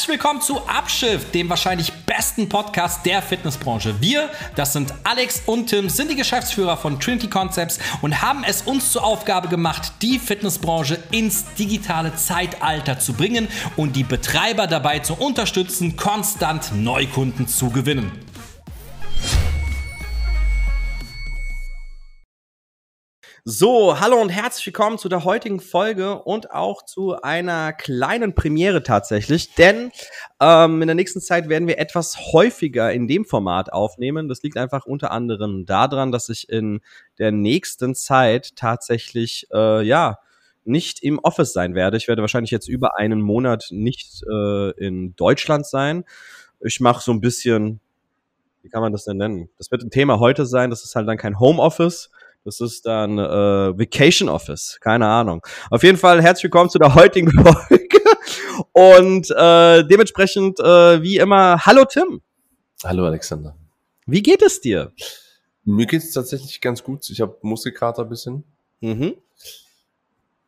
Herzlich willkommen zu Abschiff, dem wahrscheinlich besten Podcast der Fitnessbranche. Wir, das sind Alex und Tim, sind die Geschäftsführer von Trinity Concepts und haben es uns zur Aufgabe gemacht, die Fitnessbranche ins digitale Zeitalter zu bringen und die Betreiber dabei zu unterstützen, konstant Neukunden zu gewinnen. So, hallo und herzlich willkommen zu der heutigen Folge und auch zu einer kleinen Premiere tatsächlich, denn ähm, in der nächsten Zeit werden wir etwas häufiger in dem Format aufnehmen. Das liegt einfach unter anderem daran, dass ich in der nächsten Zeit tatsächlich, äh, ja, nicht im Office sein werde. Ich werde wahrscheinlich jetzt über einen Monat nicht äh, in Deutschland sein. Ich mache so ein bisschen, wie kann man das denn nennen? Das wird ein Thema heute sein. Das ist halt dann kein Homeoffice, das ist dann äh, Vacation Office. Keine Ahnung. Auf jeden Fall herzlich willkommen zu der heutigen Folge. Und äh, dementsprechend, äh, wie immer, hallo Tim. Hallo Alexander. Wie geht es dir? Mir geht es tatsächlich ganz gut. Ich habe Muskelkater ein bisschen. Mhm.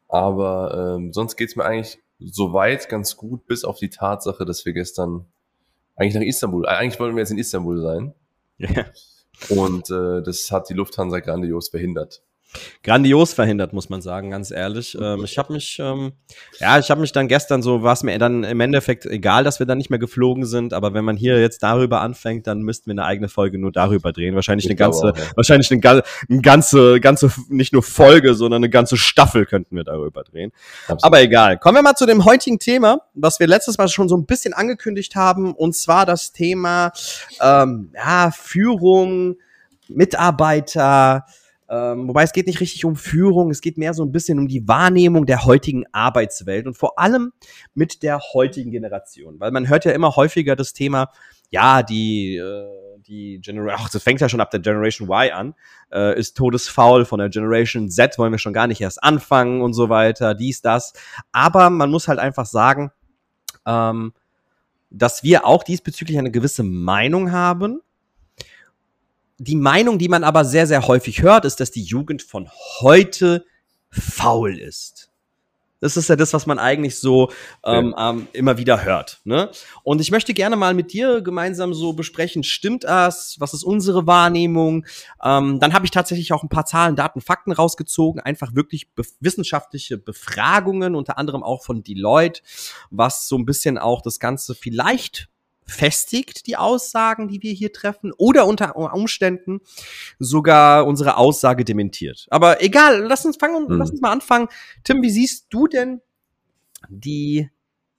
Aber ähm, sonst geht es mir eigentlich soweit ganz gut, bis auf die Tatsache, dass wir gestern eigentlich nach Istanbul, eigentlich wollten wir jetzt in Istanbul sein. Ja. Und äh, das hat die Lufthansa grandios verhindert. Grandios verhindert, muss man sagen, ganz ehrlich. Ähm, ich habe mich, ähm, ja, ich habe mich dann gestern so, war es mir dann im Endeffekt egal, dass wir dann nicht mehr geflogen sind, aber wenn man hier jetzt darüber anfängt, dann müssten wir eine eigene Folge nur darüber drehen. Wahrscheinlich ich eine ganze, auch, ja. wahrscheinlich eine, eine, ganze, ganze, nicht nur Folge, sondern eine ganze Staffel könnten wir darüber drehen. Absolut. Aber egal. Kommen wir mal zu dem heutigen Thema, was wir letztes Mal schon so ein bisschen angekündigt haben, und zwar das Thema ähm, ja, Führung, Mitarbeiter, ähm, wobei es geht nicht richtig um Führung, es geht mehr so ein bisschen um die Wahrnehmung der heutigen Arbeitswelt und vor allem mit der heutigen Generation. Weil man hört ja immer häufiger das Thema, ja, die, äh, die Generation, ach, das fängt ja schon ab der Generation Y an, äh, ist todesfaul von der Generation Z, wollen wir schon gar nicht erst anfangen und so weiter, dies, das. Aber man muss halt einfach sagen, ähm, dass wir auch diesbezüglich eine gewisse Meinung haben die Meinung, die man aber sehr, sehr häufig hört, ist, dass die Jugend von heute faul ist. Das ist ja das, was man eigentlich so ähm, ähm, immer wieder hört. Ne? Und ich möchte gerne mal mit dir gemeinsam so besprechen, stimmt das? Was ist unsere Wahrnehmung? Ähm, dann habe ich tatsächlich auch ein paar Zahlen, Daten, Fakten rausgezogen, einfach wirklich be wissenschaftliche Befragungen, unter anderem auch von Deloitte, was so ein bisschen auch das Ganze vielleicht festigt die Aussagen, die wir hier treffen, oder unter Umständen sogar unsere Aussage dementiert. Aber egal, lass uns fangen, hm. lass uns mal anfangen. Tim, wie siehst du denn die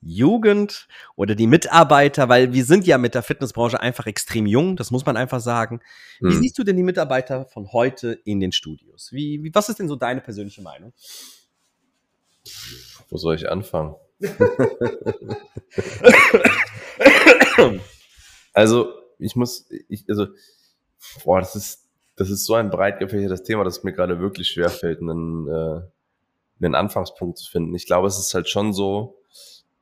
Jugend oder die Mitarbeiter, weil wir sind ja mit der Fitnessbranche einfach extrem jung, das muss man einfach sagen. Hm. Wie siehst du denn die Mitarbeiter von heute in den Studios? Wie, wie, was ist denn so deine persönliche Meinung? Wo soll ich anfangen? also, ich muss, ich, also, boah, das ist, das ist so ein breit gefächertes Thema, dass es mir gerade wirklich schwerfällt, einen, äh, einen Anfangspunkt zu finden. Ich glaube, es ist halt schon so,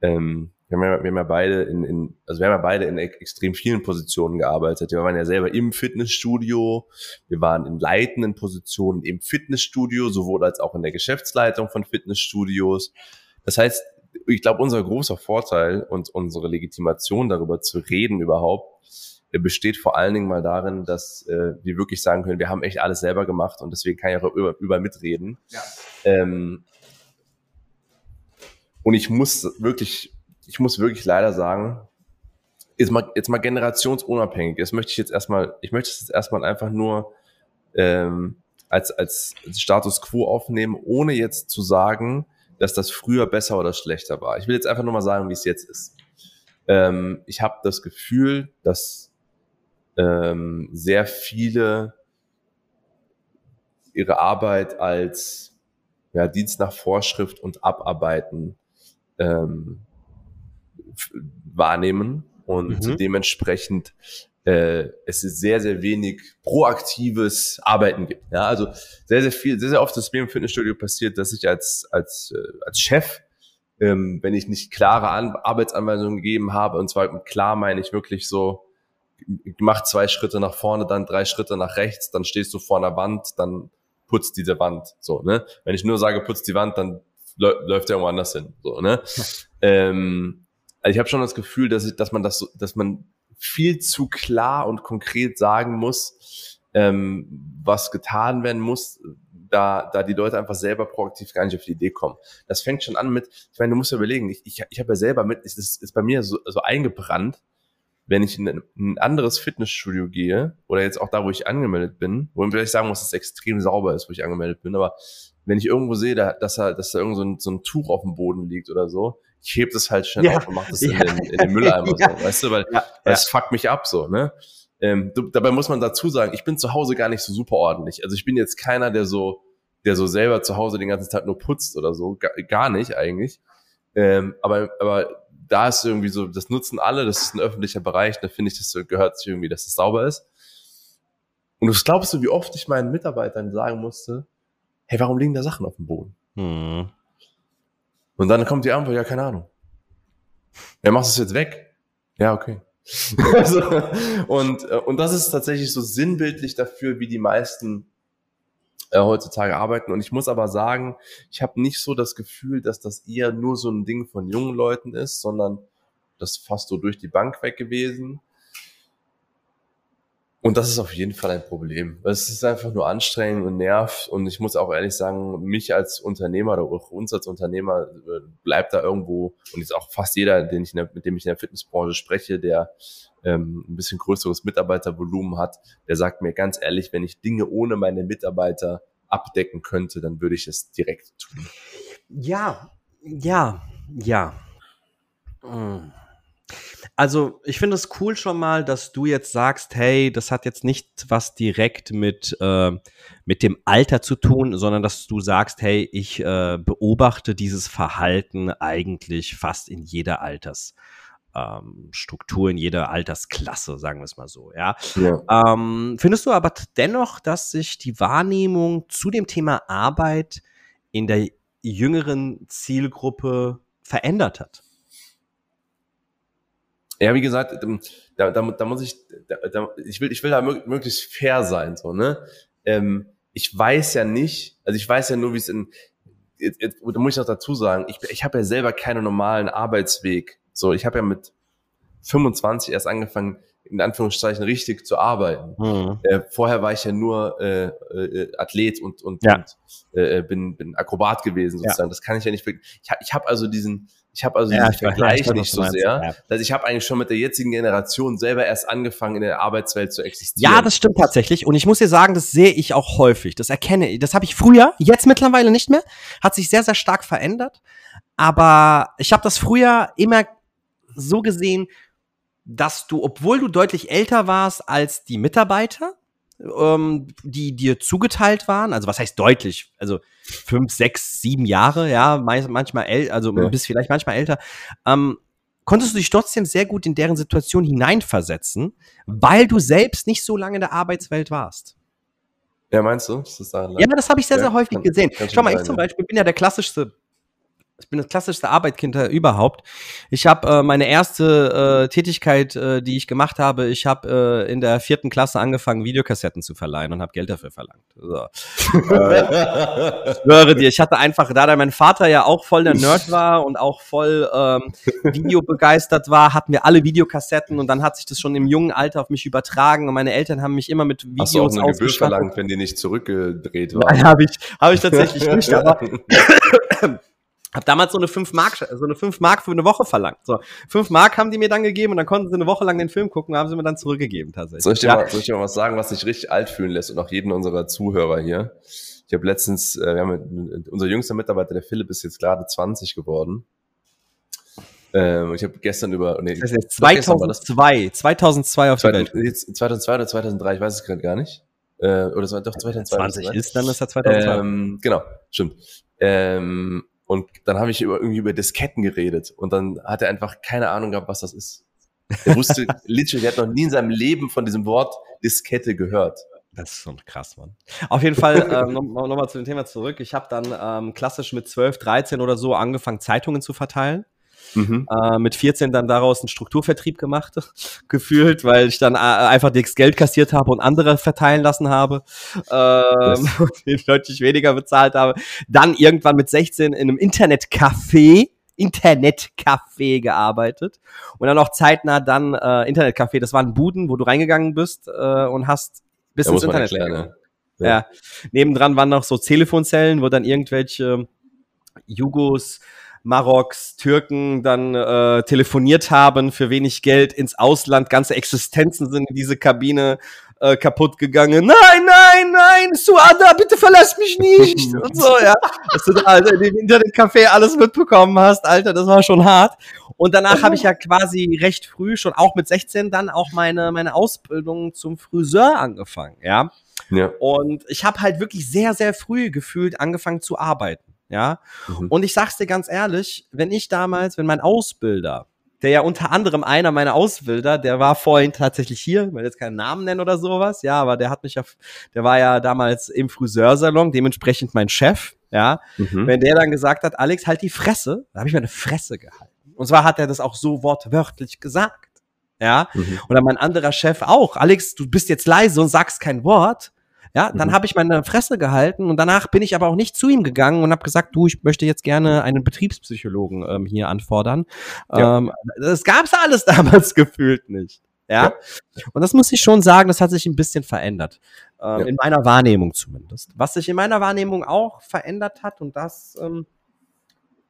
ähm, wir haben, ja, wir haben ja beide in, in, also wir haben ja beide in extrem vielen Positionen gearbeitet. Wir waren ja selber im Fitnessstudio, wir waren in leitenden Positionen im Fitnessstudio, sowohl als auch in der Geschäftsleitung von Fitnessstudios. Das heißt, ich glaube, unser großer Vorteil und unsere Legitimation darüber zu reden überhaupt äh, besteht vor allen Dingen mal darin, dass äh, wir wirklich sagen können, wir haben echt alles selber gemacht und deswegen kann ich auch über, über mitreden. Ja. Ähm, und ich muss wirklich, ich muss wirklich leider sagen, jetzt mal, jetzt mal generationsunabhängig. Das möchte ich jetzt erstmal, ich möchte es jetzt erstmal einfach nur ähm, als, als Status quo aufnehmen, ohne jetzt zu sagen, dass das früher besser oder schlechter war. Ich will jetzt einfach nur mal sagen, wie es jetzt ist. Ähm, ich habe das Gefühl, dass ähm, sehr viele ihre Arbeit als ja, Dienst nach Vorschrift und Abarbeiten ähm, wahrnehmen und mhm. dementsprechend äh, es ist sehr, sehr wenig proaktives Arbeiten gibt. Ja, also sehr, sehr viel, sehr, sehr oft ist mir im Fitnessstudio passiert, dass ich als, als, äh, als Chef, ähm, wenn ich nicht klare An Arbeitsanweisungen gegeben habe, und zwar klar meine ich wirklich so, mach zwei Schritte nach vorne, dann drei Schritte nach rechts, dann stehst du vor einer Wand, dann putzt diese Wand. So, ne? Wenn ich nur sage, putzt die Wand, dann läuft der irgendwo anders hin. So, ne? ähm, also ich habe schon das Gefühl, dass, ich, dass man das, so, dass man viel zu klar und konkret sagen muss, ähm, was getan werden muss, da, da die Leute einfach selber proaktiv gar nicht auf die Idee kommen. Das fängt schon an mit, ich meine, du musst ja überlegen, ich, ich, ich habe ja selber mit, es ist, ist bei mir so, so eingebrannt, wenn ich in ein anderes Fitnessstudio gehe oder jetzt auch da, wo ich angemeldet bin, wo man vielleicht sagen muss, dass es extrem sauber ist, wo ich angemeldet bin, aber wenn ich irgendwo sehe, da, dass, da, dass da irgend so ein, so ein Tuch auf dem Boden liegt oder so, ich heb das halt schnell ja. auf und mach das ja. in, den, in den Mülleimer, ja. so, weißt du, weil, ja. es fuckt mich ab so, ne? Ähm, du, dabei muss man dazu sagen, ich bin zu Hause gar nicht so super ordentlich. Also ich bin jetzt keiner, der so, der so selber zu Hause den ganzen Tag nur putzt oder so, gar, gar nicht eigentlich. Ähm, aber, aber da ist irgendwie so, das nutzen alle, das ist ein öffentlicher Bereich, da finde ich, das gehört sich irgendwie, dass es sauber ist. Und du glaubst du, wie oft ich meinen Mitarbeitern sagen musste, hey, warum liegen da Sachen auf dem Boden? Hm. Und dann kommt die Antwort, ja, keine Ahnung. Ja, machst du es jetzt weg? Ja, okay. also, und, äh, und das ist tatsächlich so sinnbildlich dafür, wie die meisten äh, heutzutage arbeiten. Und ich muss aber sagen, ich habe nicht so das Gefühl, dass das eher nur so ein Ding von jungen Leuten ist, sondern das fast so durch die Bank weg gewesen. Und das ist auf jeden Fall ein Problem. Es ist einfach nur anstrengend und nervt. Und ich muss auch ehrlich sagen, mich als Unternehmer oder auch uns als Unternehmer äh, bleibt da irgendwo, und jetzt auch fast jeder, den ich der, mit dem ich in der Fitnessbranche spreche, der ähm, ein bisschen größeres Mitarbeitervolumen hat, der sagt mir ganz ehrlich, wenn ich Dinge ohne meine Mitarbeiter abdecken könnte, dann würde ich es direkt tun. Ja, ja, ja. Mhm. Also ich finde es cool schon mal, dass du jetzt sagst, hey, das hat jetzt nicht was direkt mit, äh, mit dem Alter zu tun, sondern dass du sagst, hey, ich äh, beobachte dieses Verhalten eigentlich fast in jeder Altersstruktur, ähm, in jeder Altersklasse, sagen wir es mal so. Ja. ja. Ähm, findest du aber dennoch, dass sich die Wahrnehmung zu dem Thema Arbeit in der jüngeren Zielgruppe verändert hat? Ja, wie gesagt, ähm, da, da, da muss ich, da, ich will, ich will da möglichst fair sein, so, ne? Ähm, ich weiß ja nicht, also ich weiß ja nur, wie es in, jetzt, jetzt, da muss ich noch dazu sagen, ich, ich habe ja selber keinen normalen Arbeitsweg. So, ich habe ja mit 25 erst angefangen, in Anführungszeichen richtig zu arbeiten. Mhm. Äh, vorher war ich ja nur äh, äh, Athlet und, und, ja. und äh, bin, bin Akrobat gewesen sozusagen. Ja. Das kann ich ja nicht. Ich, ich habe also diesen, ich habe also ja, diesen Vergleich weiß, nicht so sehr. Ja. Also ich habe eigentlich schon mit der jetzigen Generation selber erst angefangen, in der Arbeitswelt zu existieren. Ja, das stimmt tatsächlich. Und ich muss dir sagen, das sehe ich auch häufig. Das erkenne ich. Das habe ich früher, jetzt mittlerweile nicht mehr. Hat sich sehr, sehr stark verändert. Aber ich habe das früher immer so gesehen, dass du, obwohl du deutlich älter warst als die Mitarbeiter, ähm, die dir zugeteilt waren. Also was heißt deutlich? Also fünf, sechs, sieben Jahre, ja, manchmal älter, also ja. bis vielleicht manchmal älter. Ähm, konntest du dich trotzdem sehr gut in deren Situation hineinversetzen, weil du selbst nicht so lange in der Arbeitswelt warst. Ja, meinst du? Das ja, das habe ich sehr, sehr häufig kann, gesehen. Kann Schau mal, ich zum Beispiel bin ja der klassischste ich bin das klassischste Arbeitkind überhaupt. Ich habe äh, meine erste äh, Tätigkeit, äh, die ich gemacht habe, ich habe äh, in der vierten Klasse angefangen, Videokassetten zu verleihen und habe Geld dafür verlangt. So. äh, schwöre dir, ich hatte einfach, da mein Vater ja auch voll der Nerd war und auch voll ähm, videobegeistert war, hatten wir alle Videokassetten und dann hat sich das schon im jungen Alter auf mich übertragen und meine Eltern haben mich immer mit Videos Hast du auch eine Gebühr verlangt, wenn die nicht zurückgedreht waren? Nein, habe ich, hab ich tatsächlich nicht, aber hab damals so eine 5 Mark, so eine 5 Mark für eine Woche verlangt. So, 5 Mark haben die mir dann gegeben und dann konnten sie eine Woche lang den Film gucken und haben sie mir dann zurückgegeben tatsächlich. Soll ich dir, ja. mal, soll ich dir mal was sagen, was sich richtig alt fühlen lässt und auch jeden unserer Zuhörer hier? Ich habe letztens, äh, wir haben unser jüngster Mitarbeiter, der Philipp, ist jetzt gerade 20 geworden. Ähm, ich habe gestern über nee, das heißt 2002, 2002 auf der Welt. 2002 oder 2003, ich weiß es gerade gar nicht. Äh, oder es war doch 2002. 20 ist, dann ist er 2002. Ähm, genau, stimmt. Ähm, und dann habe ich über, irgendwie über Disketten geredet und dann hat er einfach keine Ahnung gehabt, was das ist. Er wusste literally, er hat noch nie in seinem Leben von diesem Wort Diskette gehört. Das ist schon krass, Mann. Auf jeden Fall ähm, nochmal noch zu dem Thema zurück. Ich habe dann ähm, klassisch mit 12, 13 oder so angefangen, Zeitungen zu verteilen. Mhm. Äh, mit 14 dann daraus einen Strukturvertrieb gemacht, gefühlt, weil ich dann äh, einfach das Geld kassiert habe und andere verteilen lassen habe, ähm, und deutlich weniger bezahlt habe. Dann irgendwann mit 16 in einem Internetcafé Internetcafé gearbeitet und dann auch zeitnah dann äh, Internetcafé. Das waren Buden, wo du reingegangen bist äh, und hast bis Da ins Internet erklären, ja. Ja. Nebendran waren noch so Telefonzellen, wo dann irgendwelche Jugos, Maroks, Türken dann äh, telefoniert haben für wenig Geld ins Ausland. Ganze Existenzen sind in diese Kabine äh, kaputt gegangen. Nein, nein, nein, Suada, bitte verlass mich nicht. Und so, ja. Dass du da also in dem Internetcafé alles mitbekommen hast, Alter, das war schon hart. Und danach habe ich ja quasi recht früh, schon auch mit 16, dann auch meine, meine Ausbildung zum Friseur angefangen, ja. Ja. Und ich habe halt wirklich sehr, sehr früh gefühlt angefangen zu arbeiten. Ja. Mhm. Und ich sag's dir ganz ehrlich, wenn ich damals, wenn mein Ausbilder, der ja unter anderem einer meiner Ausbilder, der war vorhin tatsächlich hier, ich will jetzt keinen Namen nennen oder sowas, ja, aber der hat mich ja, der war ja damals im Friseursalon, dementsprechend mein Chef, ja. Mhm. Wenn der dann gesagt hat, Alex, halt die Fresse, da habe ich meine Fresse gehalten. Und zwar hat er das auch so wortwörtlich gesagt. Ja. Mhm. Oder mein anderer Chef auch. Alex, du bist jetzt leise und sagst kein Wort. Ja, dann Mhm. habe ich meine Fresse gehalten und danach bin ich aber auch nicht zu ihm gegangen und habe gesagt, du, ich möchte jetzt gerne einen Betriebspsychologen ähm, hier anfordern. Ja. Ähm, das gab's alles damals gefühlt nicht. Ja? Ja. Und das muss ich schon sagen, das hat sich ein bisschen verändert. Ähm, Ja. In meiner Wahrnehmung zumindest. Was sich in meiner Wahrnehmung auch verändert hat und das, ähm,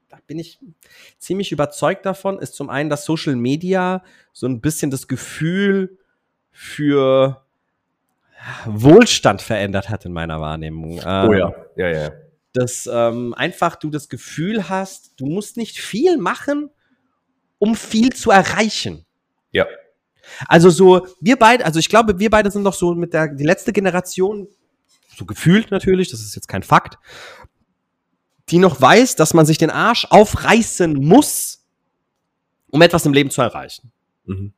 da bin ich ziemlich überzeugt davon, ist zum einen, dass Social Media so ein bisschen das Gefühl für Wohlstand verändert hat in meiner Wahrnehmung. Ähm, Oh ja, ja, ja. Dass ähm, einfach du das Gefühl hast, du musst nicht viel machen, um viel zu erreichen. Ja. Also so, wir beide, also ich glaube, wir beide sind doch so mit der, die letzte Generation, so gefühlt natürlich, das ist jetzt kein Fakt, die noch weiß, dass man sich den Arsch aufreißen muss, um etwas im Leben zu erreichen. Mhm.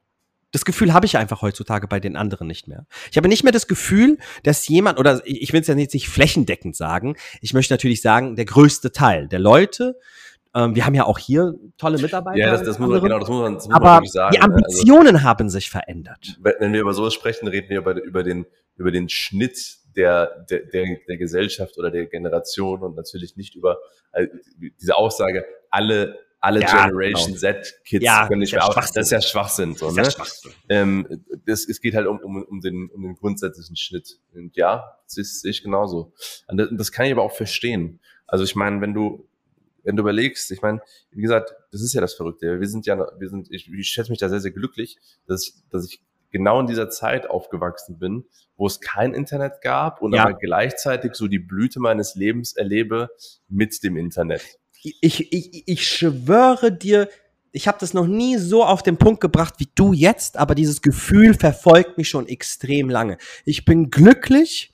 Das Gefühl habe ich einfach heutzutage bei den anderen nicht mehr. Ich habe nicht mehr das Gefühl, dass jemand, oder ich will es ja nicht, nicht flächendeckend sagen, ich möchte natürlich sagen, der größte Teil der Leute, ähm, wir haben ja auch hier tolle Mitarbeiter. Ja, das, das muss man, genau, das muss man, das muss man aber wirklich sagen. die ne? Also, Ambitionen haben sich verändert. wenn wir über sowas sprechen, reden wir über, über, den, über den Schnitt der, der, der, der Gesellschaft oder der Generation und natürlich nicht über äh, diese Aussage, alle, alle Ja, Generation genau. Z-Kids Ja, können nicht mehr aus. Das ist ja Schwachsinn. So, ne? ähm, das, es geht halt um, um, um, den, um den grundsätzlichen Schnitt. Und ja, das sehe ich genauso. Und das, das kann ich aber auch verstehen. Also ich meine, wenn du, wenn du überlegst, ich meine, wie gesagt, das ist ja das Verrückte. Wir sind ja, wir sind, ich, ich schätze mich da sehr, sehr glücklich, dass ich, dass ich genau in dieser Zeit aufgewachsen bin, wo es kein Internet gab und Ja. aber gleichzeitig so die Blüte meines Lebens erlebe mit dem Internet. Ich, ich, ich schwöre dir, ich habe das noch nie so auf den Punkt gebracht wie du jetzt, aber dieses Gefühl verfolgt mich schon extrem lange. Ich bin glücklich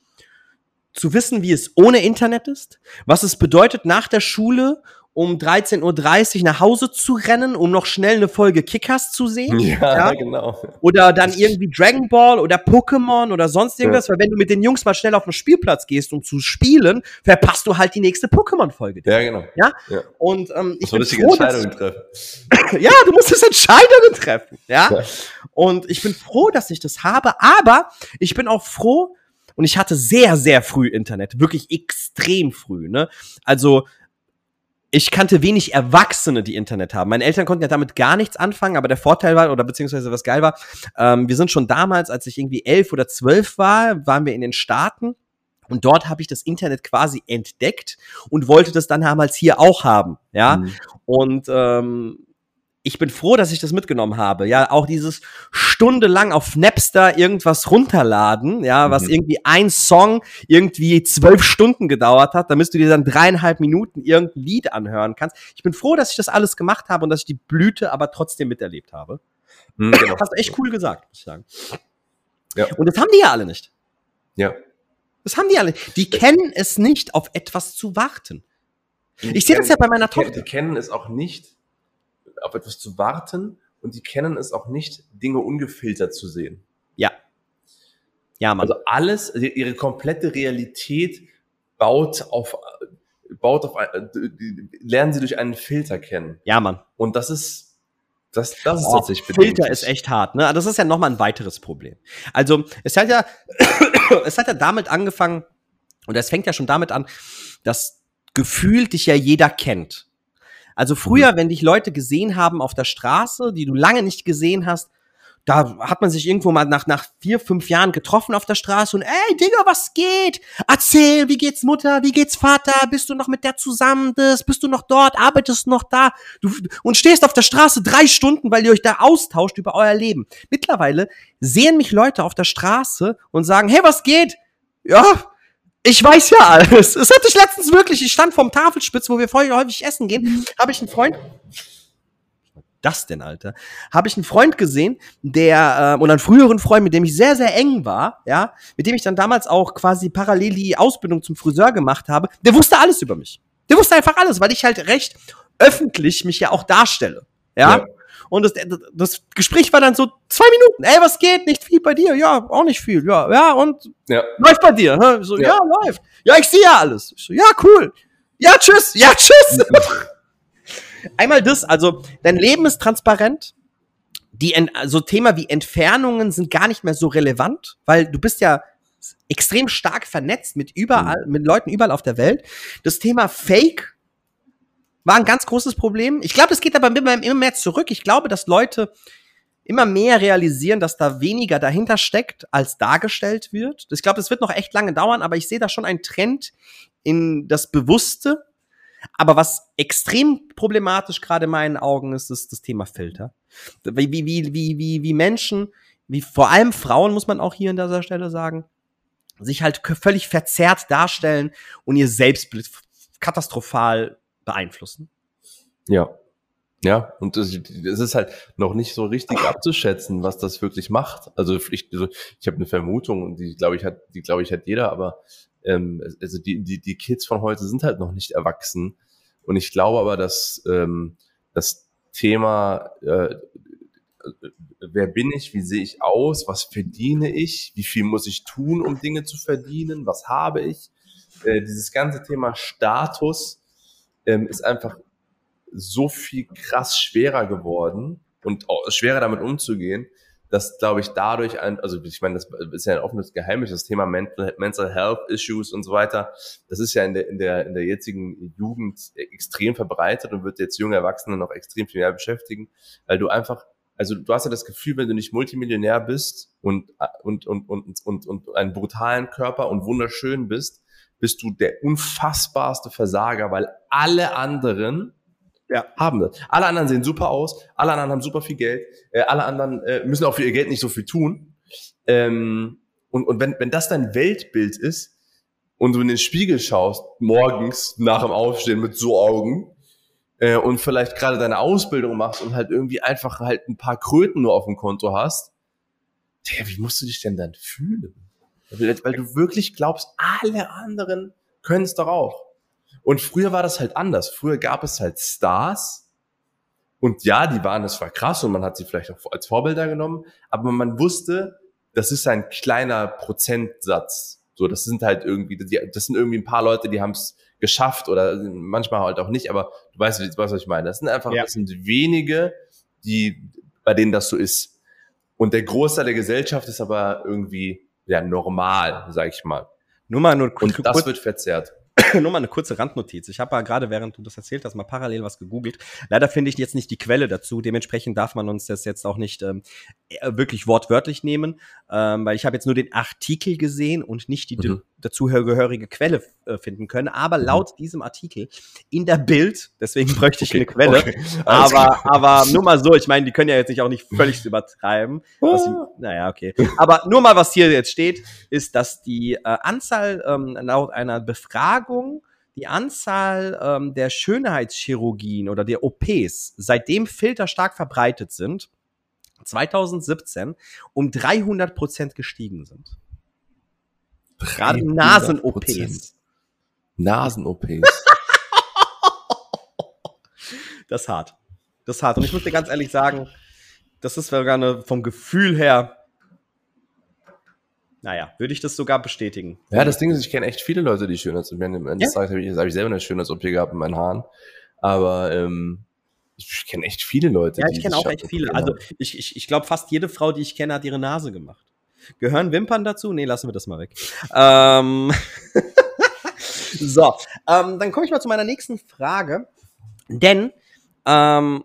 zu wissen, wie es ohne Internet ist, was es bedeutet, nach der Schule um 13.30 Uhr nach Hause zu rennen, um noch schnell eine Folge Kickers zu sehen. Ja, genau. Oder dann irgendwie Dragon Ball oder Pokémon oder sonst irgendwas, weil wenn du mit den Jungs mal schnell auf den Spielplatz gehst, um zu spielen, verpasst du halt die nächste Pokémon-Folge. Ja, genau. Ja? Ja. Und ähm, ich bin dass, Entscheidungen treffen. ja, du musst es Entscheidungen treffen, ja? Ja. Und ich bin froh, dass ich das habe, aber ich bin auch froh, und ich hatte sehr, sehr früh Internet, wirklich extrem früh, ne? Also, ich kannte wenig Erwachsene, die Internet haben. Meine Eltern konnten ja damit gar nichts anfangen, aber der Vorteil war, oder beziehungsweise was geil war, ähm, wir sind schon damals, als ich irgendwie elf oder zwölf war, waren wir in den Staaten. Und dort habe ich das Internet quasi entdeckt und wollte das dann damals hier auch haben, ja. Mhm. Und ähm, ich bin froh, dass ich das mitgenommen habe. Ja, auch dieses stundenlang auf Napster irgendwas runterladen, ja, was Mhm. irgendwie ein Song irgendwie zwölf Stunden gedauert hat, damit du dir dann dreieinhalb Minuten irgendein Lied anhören kannst. Ich bin froh, dass ich das alles gemacht habe und dass ich die Blüte aber trotzdem miterlebt habe. Mhm, genau. Hast echt cool gesagt, muss ich sagen. Ja. Und das haben die ja alle nicht. Ja. Das haben die alle. Die kennen es nicht, auf etwas zu warten. Ich sehe das ja bei meiner die, Tochter. Die kennen es auch nicht, auf etwas zu warten und die kennen es auch nicht, Dinge ungefiltert zu sehen. Ja. Ja, Mann. Also alles, also ihre komplette Realität baut auf, baut auf, ein- lernen sie durch einen Filter kennen. ja, Mann. Und das ist, das, das ist Oh, tatsächlich Filter ist echt hart, ne? Das ist ja nochmal ein weiteres Problem. Also, es hat ja, es hat ja damit angefangen, und es fängt ja schon damit an, dass gefühlt dich ja jeder kennt. Also früher, wenn dich Leute gesehen haben auf der Straße, die du lange nicht gesehen hast, da hat man sich irgendwo mal nach, nach vier, fünf Jahren getroffen auf der Straße und ey, Digga, was geht? Erzähl, wie geht's Mutter, wie geht's Vater? Bist du noch mit der zusammen? Das? Bist du noch dort? Arbeitest du noch da? Du, und stehst auf der Straße drei Stunden, weil ihr euch da austauscht über euer Leben. Mittlerweile sehen mich Leute auf der Straße und sagen, hey, was geht? Ja, ich weiß ja alles. Es hatte ich letztens wirklich, ich stand vom Tafelspitz, wo wir vorher häufig essen gehen, habe ich einen Freund, das denn, Alter? Habe ich einen Freund gesehen, der, äh, oder einen früheren Freund, mit dem ich sehr, sehr eng war, ja, mit dem ich dann damals auch quasi parallel die Ausbildung zum Friseur gemacht habe, der wusste alles über mich. Der wusste einfach alles, weil ich halt recht öffentlich mich ja auch darstelle, ja. ja. Und das, das Gespräch war dann so zwei Minuten. Ey, was geht? Nicht viel bei dir? Ja, auch nicht viel. Ja, ja, und ja. läuft bei dir? So, ja. ja, läuft. Ja, ich sehe ja alles. Ich so, ja, cool. Ja, tschüss. Ja, tschüss. Einmal das, also dein Leben ist transparent. Die, so also Thema wie Entfernungen sind gar nicht mehr so relevant, weil du bist ja extrem stark vernetzt mit überall, mhm. mit Leuten überall auf der Welt. Das Thema Fake war ein ganz großes Problem. Ich glaube, es geht aber immer, mehr zurück. Ich glaube, dass Leute immer mehr realisieren, dass da weniger dahinter steckt, als dargestellt wird. Ich glaube, es wird noch echt lange dauern, aber ich sehe da schon einen Trend in das Bewusste aber was extrem problematisch gerade in meinen Augen ist, ist das Thema Filter. Wie, wie, wie, wie, wie Menschen, wie vor allem Frauen, muss man auch hier an dieser Stelle sagen, sich halt völlig verzerrt darstellen und ihr Selbstbild katastrophal beeinflussen. Ja. Ja, und es ist halt noch nicht so richtig abzuschätzen, was das wirklich macht. Also ich, also ich habe eine Vermutung die glaube ich hat, die glaube ich hat jeder, aber ähm, also die, die, die Kids von heute sind halt noch nicht erwachsen. Und ich glaube aber, dass ähm, das Thema, äh, wer bin ich, wie sehe ich aus, was verdiene ich, wie viel muss ich tun, um Dinge zu verdienen, was habe ich, äh, dieses ganze Thema Status ähm, ist einfach so viel krass schwerer geworden und schwerer damit umzugehen, dass, glaube ich, dadurch ein, also ich meine, das ist ja ein offenes Geheimnis, das Thema Mental, Mental Health Issues und so weiter, das ist ja in der, in der, in der jetzigen Jugend extrem verbreitet und wird jetzt junge Erwachsene noch extrem viel mehr beschäftigen, weil du einfach, also du hast ja das Gefühl, wenn du nicht Multimillionär bist und, und, und, und, und, und einen brutalen Körper und wunderschön bist, bist du der unfassbarste Versager, weil alle anderen ja. Haben wir. Alle anderen sehen super aus, alle anderen haben super viel Geld, äh, alle anderen äh, müssen auch für ihr Geld nicht so viel tun. Ähm, und und wenn, wenn das dein Weltbild ist und du in den Spiegel schaust, morgens nach dem Aufstehen mit so Augen, äh, und vielleicht gerade deine Ausbildung machst und halt irgendwie einfach halt ein paar Kröten nur auf dem Konto hast, tja, wie musst du dich denn dann fühlen? Weil, du wirklich glaubst, alle anderen können es doch auch. Und früher war das halt anders. Früher gab es halt Stars. Und ja, die waren, das war krass und man hat sie vielleicht auch als Vorbilder genommen. Aber man wusste, das ist ein kleiner Prozentsatz. So, das sind halt irgendwie, das sind irgendwie ein paar Leute, die haben es geschafft oder manchmal halt auch nicht. Aber du weißt, weißt was ich meine. Das sind einfach, ja. das sind wenige, die, bei denen das so ist. Und der Großteil der Gesellschaft ist aber irgendwie, ja, normal, sag ich mal. Nur mal nur Und das wird verzerrt. nur mal eine kurze Randnotiz. Ich habe ja gerade, während du das erzählt hast, mal parallel was gegoogelt. Leider finde ich jetzt nicht die Quelle dazu. Dementsprechend darf man uns das jetzt auch nicht ähm, äh, wirklich wortwörtlich nehmen, ähm, weil ich habe jetzt nur den Artikel gesehen und nicht die mhm. Dazugehörige Quelle äh, finden können. Aber mhm. laut diesem Artikel in der Bild, deswegen bräuchte ich okay. eine Quelle, okay. aber, aber nur mal so, ich meine, die können ja jetzt nicht auch nicht völlig übertreiben. Sie, naja, okay. Aber nur mal, was hier jetzt steht, ist, dass die äh, Anzahl ähm, laut einer Befragung die Anzahl ähm, der Schönheitschirurgien oder der OPs, seitdem Filter stark verbreitet sind, 2017 um 300 Prozent gestiegen sind. Gerade Nasen-OPs. Nasen-OPs. das ist hart. Das ist hart. Und ich muss dir ganz ehrlich sagen, das ist sogar eine, vom Gefühl her, naja, würde ich das sogar bestätigen. Ja, das Ding ist, ich kenne echt viele Leute, die Schönheits-OP haben. Am Ende des Tages habe ich, hab ich selber eine Schönheits-OP gehabt in meinen Haaren. Aber ähm, ich kenne echt viele Leute. Ja, ich kenne auch echt viele. Also ich, ich, ich glaube, fast jede Frau, die ich kenne, hat ihre Nase gemacht. Gehören Wimpern dazu? Nee, lassen wir das mal weg. ähm so, ähm, dann komme ich mal zu meiner nächsten Frage. Denn Ähm,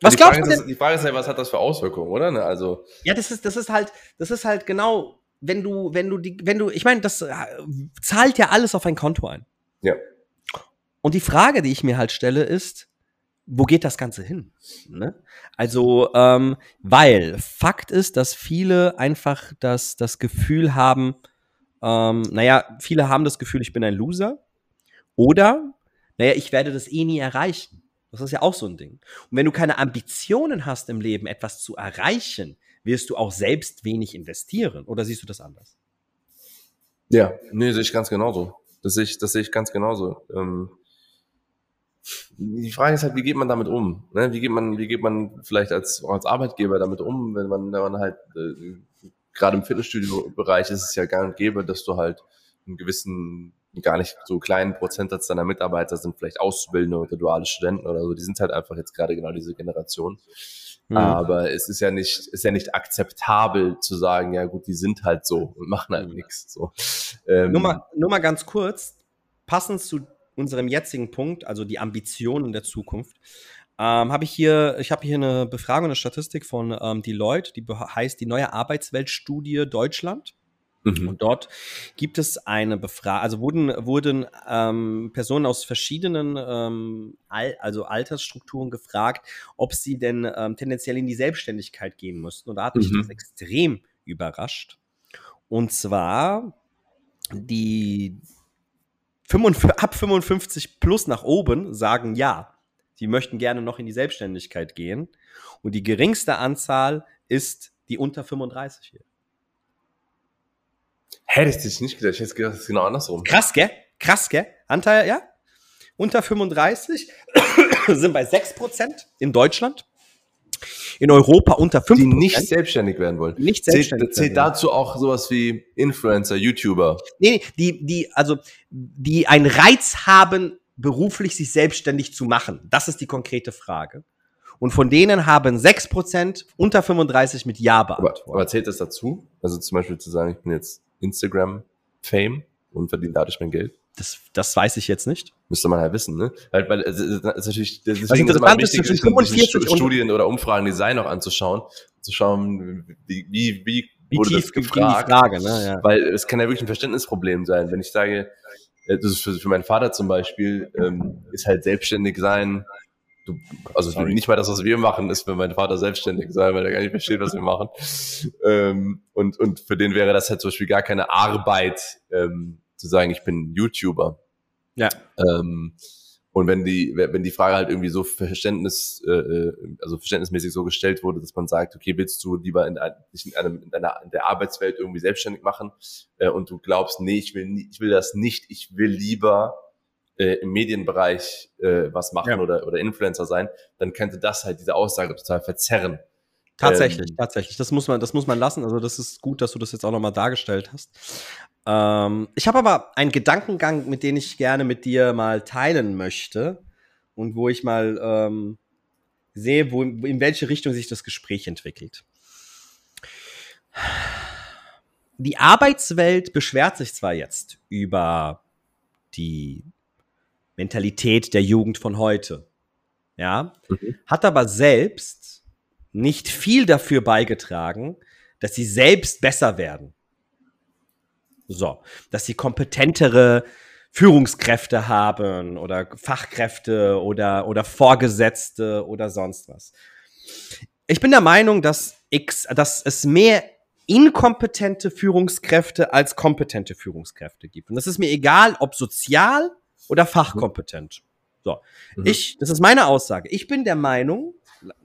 was die glaubst Frage du denn? Ist, die Frage ist ja, was hat das für Auswirkungen, oder? Ne? Also ja, das ist, das ist halt, das ist halt genau, wenn du, wenn du die, wenn du, ich meine, das äh, zahlt ja alles auf ein Konto ein. Ja. Und die Frage, die ich mir halt stelle, ist, wo geht das Ganze hin? Ne? Also, ähm, weil Fakt ist, dass viele einfach das, das Gefühl haben, ähm, naja, viele haben das Gefühl, ich bin ein Loser. Oder, naja, ich werde das eh nie erreichen. Das ist ja auch so ein Ding. Und wenn du keine Ambitionen hast im Leben, etwas zu erreichen, wirst du auch selbst wenig investieren. Oder siehst du das anders? Ja, nee, sehe ich ganz genauso. Das sehe ich, das sehe ich ganz genauso. Ähm, die Frage ist halt, wie geht man damit um? Ne? Wie geht man, wie geht man vielleicht als, als Arbeitgeber damit um, wenn man, wenn man halt, äh, gerade im Fitnessstudio-Bereich ist es ja gar nicht gäbe, dass du halt einen gewissen, gar nicht so kleinen Prozentsatz deiner Mitarbeiter sind vielleicht Auszubildende oder duale Studenten oder so. Die sind halt einfach jetzt gerade genau diese Generation. Mhm. Aber es ist ja nicht, ist ja nicht akzeptabel zu sagen, ja gut, die sind halt so und machen halt nichts. So. Ähm, nur, mal, nur mal ganz kurz, passend zu unserem jetzigen Punkt, also die Ambitionen der Zukunft, ähm, habe ich hier, ich habe hier eine Befragung, eine Statistik von ähm, Deloitte, die heißt die neue Arbeitsweltstudie Deutschland. Mhm. Und dort gibt es eine Befragung, also wurden, wurden ähm, Personen aus verschiedenen ähm, Al also Altersstrukturen gefragt, ob sie denn ähm, tendenziell in die Selbstständigkeit gehen mussten. Und da hat mich mhm. das extrem überrascht. Und zwar die 55, ab 55 plus nach oben sagen ja. Sie möchten gerne noch in die Selbstständigkeit gehen. Und die geringste Anzahl ist die unter 35 hier. Hä, das ist nicht gedacht. Ich hätte gedacht, das ist genau andersrum. Krass, gell? Krass, gell? Anteil, ja? Unter 35 sind bei 6% in Deutschland in Europa unter 5%. Die nicht selbstständig werden wollen. Nicht selbstständig. Zählt, zählt dazu auch sowas wie Influencer, YouTuber? Nee, die, die, also, die einen Reiz haben, beruflich sich selbstständig zu machen. Das ist die konkrete Frage. Und von denen haben 6% unter 35 mit Ja beantwortet. Aber, aber zählt das dazu? Also zum Beispiel zu sagen, ich bin jetzt Instagram-Fame und verdiene dadurch mein Geld? Das, das weiß ich jetzt nicht. Müsste man ja wissen, ne? Weil, weil es ist natürlich, das ist, also immer wichtig, sich 45 Studien oder Umfragen, die sei noch anzuschauen, zu schauen, wie, wie, wie wurde wie das gefragt. Die Frage, ne? ja. Weil es kann ja wirklich ein Verständnisproblem sein, wenn ich sage, äh, das ist für, für meinen Vater zum Beispiel, ähm, ist halt selbstständig sein, du, also Sorry. nicht mal das, was wir machen, ist für meinen Vater selbstständig sein, weil er gar nicht versteht, was wir machen. Ähm, und, und für den wäre das halt zum Beispiel gar keine Arbeit, ähm, zu sagen, ich bin YouTuber. Ja. Ähm, und wenn die, wenn die Frage halt irgendwie so Verständnis, äh, äh, also verständnismäßig so gestellt wurde, dass man sagt, okay, willst du lieber in, dich in, einem, in, einer, in der Arbeitswelt irgendwie selbstständig machen äh, und du glaubst, nee, ich will, ich will das nicht, ich will lieber äh, im Medienbereich äh, was machen ja. oder, oder Influencer sein, dann könnte das halt diese Aussage total verzerren. Tatsächlich, ähm, tatsächlich. Das muss man, das muss man lassen. Also das ist gut, dass du das jetzt auch nochmal dargestellt hast. Ähm, ich habe aber einen Gedankengang, mit dem ich gerne mit dir mal teilen möchte und wo ich mal ähm, sehe, wo, in welche Richtung sich das Gespräch entwickelt. Die Arbeitswelt beschwert sich zwar jetzt über die Mentalität der Jugend von heute, ja, mhm. hat aber selbst nicht viel dafür beigetragen, dass sie selbst besser werden. So, dass sie kompetentere Führungskräfte haben oder Fachkräfte oder, oder Vorgesetzte oder sonst was. Ich bin der Meinung, dass, X, dass es mehr inkompetente Führungskräfte als kompetente Führungskräfte gibt. Und das ist mir egal, ob sozial oder fachkompetent. So, mhm. ich, das ist meine Aussage. Ich bin der Meinung,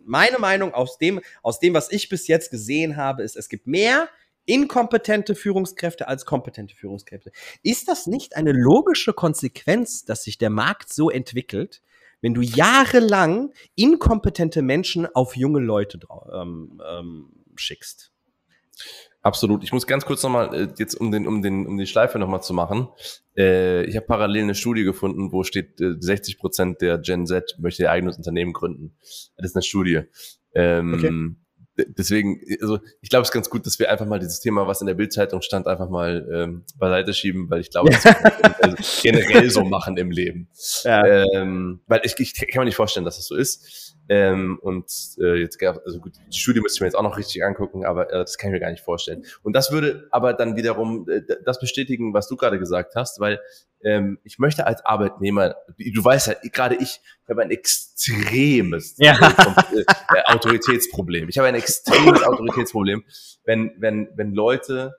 meine Meinung aus dem, aus dem, was ich bis jetzt gesehen habe, ist, es gibt mehr inkompetente Führungskräfte als kompetente Führungskräfte. Ist das nicht eine logische Konsequenz, dass sich der Markt so entwickelt, wenn du jahrelang inkompetente Menschen auf junge Leute ähm, ähm, schickst? Absolut. Ich muss ganz kurz nochmal, äh, jetzt um den, um den, um die Schleife nochmal zu machen. Äh, ich habe parallel eine Studie gefunden, wo steht, äh, 60 Prozent der Gen Z möchte ihr eigenes Unternehmen gründen. Das ist eine Studie. Ähm, okay. Deswegen, also ich glaube, es ist ganz gut, dass wir einfach mal dieses Thema, was in der Bildzeitung stand, einfach mal ähm, beiseite schieben, weil ich glaube, das also generell so machen im Leben. Ja. Ähm, weil ich, ich kann mir nicht vorstellen, dass das so ist. Ähm, und äh, jetzt gab also gut, die Studie müsste ich mir jetzt auch noch richtig angucken, aber äh, das kann ich mir gar nicht vorstellen. Und das würde aber dann wiederum äh, das bestätigen, was du gerade gesagt hast, weil ähm, ich möchte als Arbeitnehmer, du weißt ja, gerade ich, ich habe ein extremes ja. äh, Autoritätsproblem. Ich habe ein extremes Autoritätsproblem, wenn wenn wenn Leute,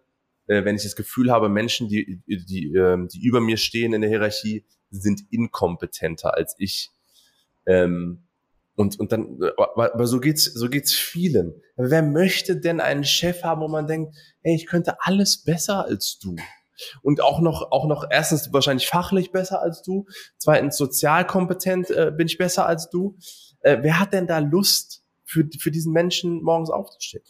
äh, wenn ich das Gefühl habe, Menschen, die die die, ähm, die über mir stehen in der Hierarchie, sind inkompetenter als ich. Ähm, und, und dann, aber so geht's, so geht's vielen. wer möchte denn einen Chef haben, wo man denkt, ey, ich könnte alles besser als du? Und auch noch, auch noch erstens wahrscheinlich fachlich besser als du. Zweitens sozial kompetent äh, bin ich besser als du. Äh, wer hat denn da Lust, für, für diesen Menschen morgens aufzustehen?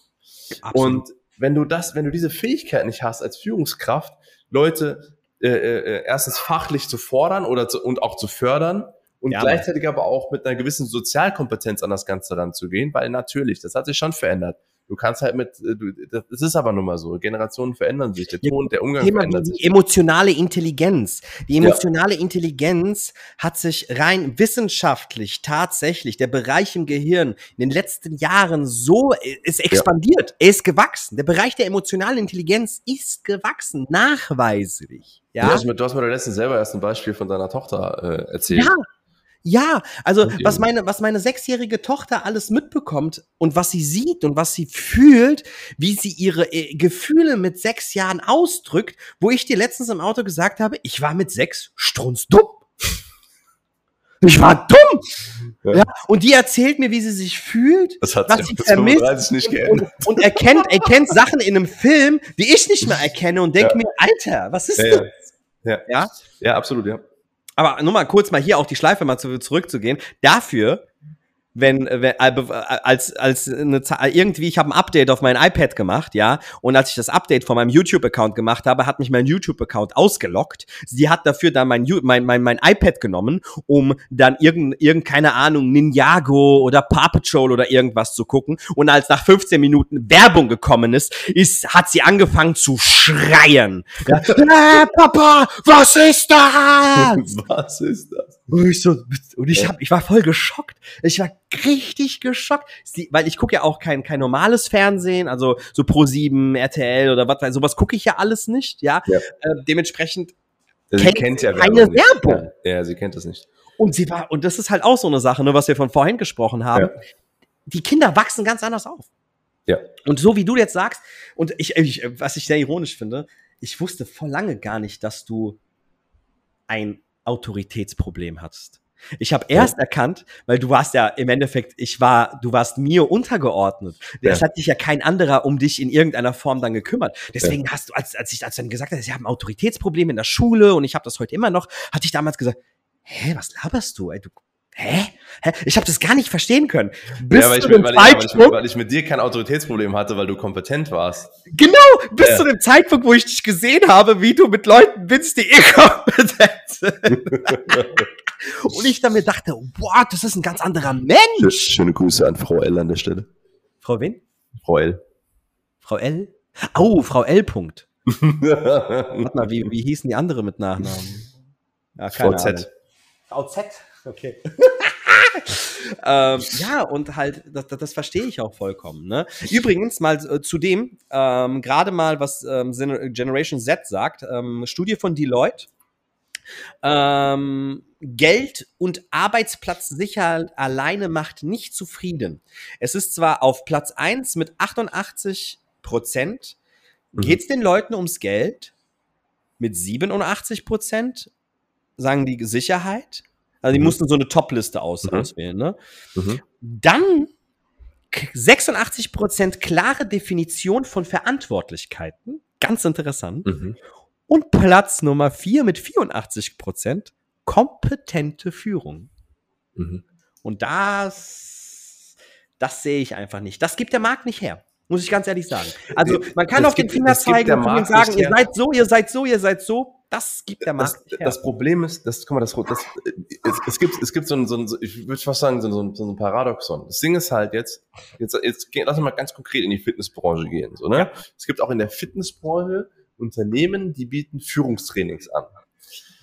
Absolut. Und wenn du das, wenn du diese Fähigkeit nicht hast als Führungskraft, Leute äh, äh, erstens fachlich zu fordern oder zu, und auch zu fördern, und ja, gleichzeitig aber auch mit einer gewissen Sozialkompetenz an das Ganze ranzugehen, weil natürlich, das hat sich schon verändert. Du kannst halt mit, äh, du, das ist aber nun mal so. Generationen verändern sich, der Ton, der Umgang Thema verändert die sich. Emotionale Intelligenz. Die emotionale ja. Intelligenz hat sich rein wissenschaftlich tatsächlich, der Bereich im Gehirn in den letzten Jahren so, äh, ist expandiert, ja. er ist gewachsen. Der Bereich der emotionalen Intelligenz ist gewachsen, nachweislich. Ja? Du hast, mir, du hast mir letztens selber erst ein Beispiel von deiner Tochter äh, erzählt. Ja, ja, also was meine, was meine sechsjährige Tochter alles mitbekommt und was sie sieht und was sie fühlt, wie sie ihre äh, Gefühle mit sechs Jahren ausdrückt, wo ich dir letztens im Auto gesagt habe, ich war mit sechs strunzdumm. Ich war dumm. Ja. ja. und die erzählt mir, wie sie sich fühlt, das hat was sie vermisst nicht und, und, und, erkennt, erkennt Sachen in einem Film, die ich nicht mehr erkenne und denke ja. mir, Alter, was ist ja, das? Ja. ja, ja, absolut, ja. Aber nur mal kurz mal hier auch die Schleife mal zu, zurückzugehen. Dafür wenn, wenn als als eine, irgendwie ich habe ein Update auf mein iPad gemacht, ja, und als ich das Update von meinem YouTube Account gemacht habe, hat mich mein YouTube Account ausgelockt. Sie hat dafür dann mein mein mein, mein iPad genommen, um dann irgend irgend keine Ahnung Ninjago oder Paw Patrol oder irgendwas zu gucken und als nach 15 Minuten Werbung gekommen ist, ist hat sie angefangen zu schreien. Ja, äh, Papa, was ist das? was ist das? Und ich so und ich hab ich war voll geschockt. Ich war richtig geschockt, weil ich gucke ja auch kein, kein normales Fernsehen, also so Pro7, RTL oder was, sowas gucke ich ja alles nicht, ja. ja. Äh, dementsprechend sie kennt, kennt ja keine Werbung. Ja. ja, sie kennt das nicht. Und sie war, und das ist halt auch so eine Sache, ne, was wir von vorhin gesprochen haben. Ja. Die Kinder wachsen ganz anders auf. Ja. Und so wie du jetzt sagst, und ich, ich, was ich sehr ironisch finde, ich wusste vor lange gar nicht, dass du ein Autoritätsproblem hattest. Ich habe erst ja. erkannt, weil du warst ja im Endeffekt, ich war, du warst mir untergeordnet. Ja. Es hat sich ja kein anderer um dich in irgendeiner Form dann gekümmert. Deswegen ja. hast du, als, als ich als dann gesagt hast, ich habe ein Autoritätsproblem in der Schule und ich habe das heute immer noch, hatte ich damals gesagt, hä, was laberst du? Ey, du Hä? Hä? Ich habe das gar nicht verstehen können. Bis ja, weil, ich, weil, ich, weil, ich, weil, ich, mit dir kein Autoritätsproblem hatte, weil du kompetent warst. Genau, bis ja. zu dem Zeitpunkt, wo ich dich gesehen habe, wie du mit Leuten bist, die inkompetent sind. Und ich dann mir dachte, wow, das ist ein ganz anderer Mensch. Schöne Grüße an Frau L an der Stelle. Frau wen? Frau L. Frau L? Oh, Frau L. Punkt. Warte mal, wie, wie hießen die andere mit Nachnamen? Ja, Frau Z. Frau Z? Okay. ähm, ja, und halt, das, das verstehe ich auch vollkommen. Ne? Übrigens, mal äh, zu dem, ähm, gerade mal, was ähm, Generation Z sagt, ähm, Studie von Deloitte. Ähm, Geld und Arbeitsplatzsicherheit alleine macht nicht zufrieden. Es ist zwar auf Platz 1 mit 88 Prozent, mhm. geht es den Leuten ums Geld, mit 87 Prozent sagen die Sicherheit, also die mhm. mussten so eine Top-Liste aus mhm. auswählen. Ne? Mhm. Dann 86% klare Definition von Verantwortlichkeiten. Ganz interessant. Mhm. Und Platz Nummer 4 mit 84% kompetente Führung. Mhm. Und das, das sehe ich einfach nicht. Das gibt der Markt nicht her. Muss ich ganz ehrlich sagen. Also man kann das auf gibt, den Finger zeigen und sagen, ihr seid so, ihr seid so, ihr seid so. Das gibt der Das, Markt. her. das Problem ist, das, guck mal, das, das es, es gibt, es gibt so ein, so ein ich würde fast sagen, so ein, so ein Paradoxon. Das Ding ist halt jetzt, jetzt, jetzt lass uns mal ganz konkret in die Fitnessbranche gehen, so, ne? Ja. Es gibt auch in der Fitnessbranche Unternehmen, die bieten Führungstrainings an.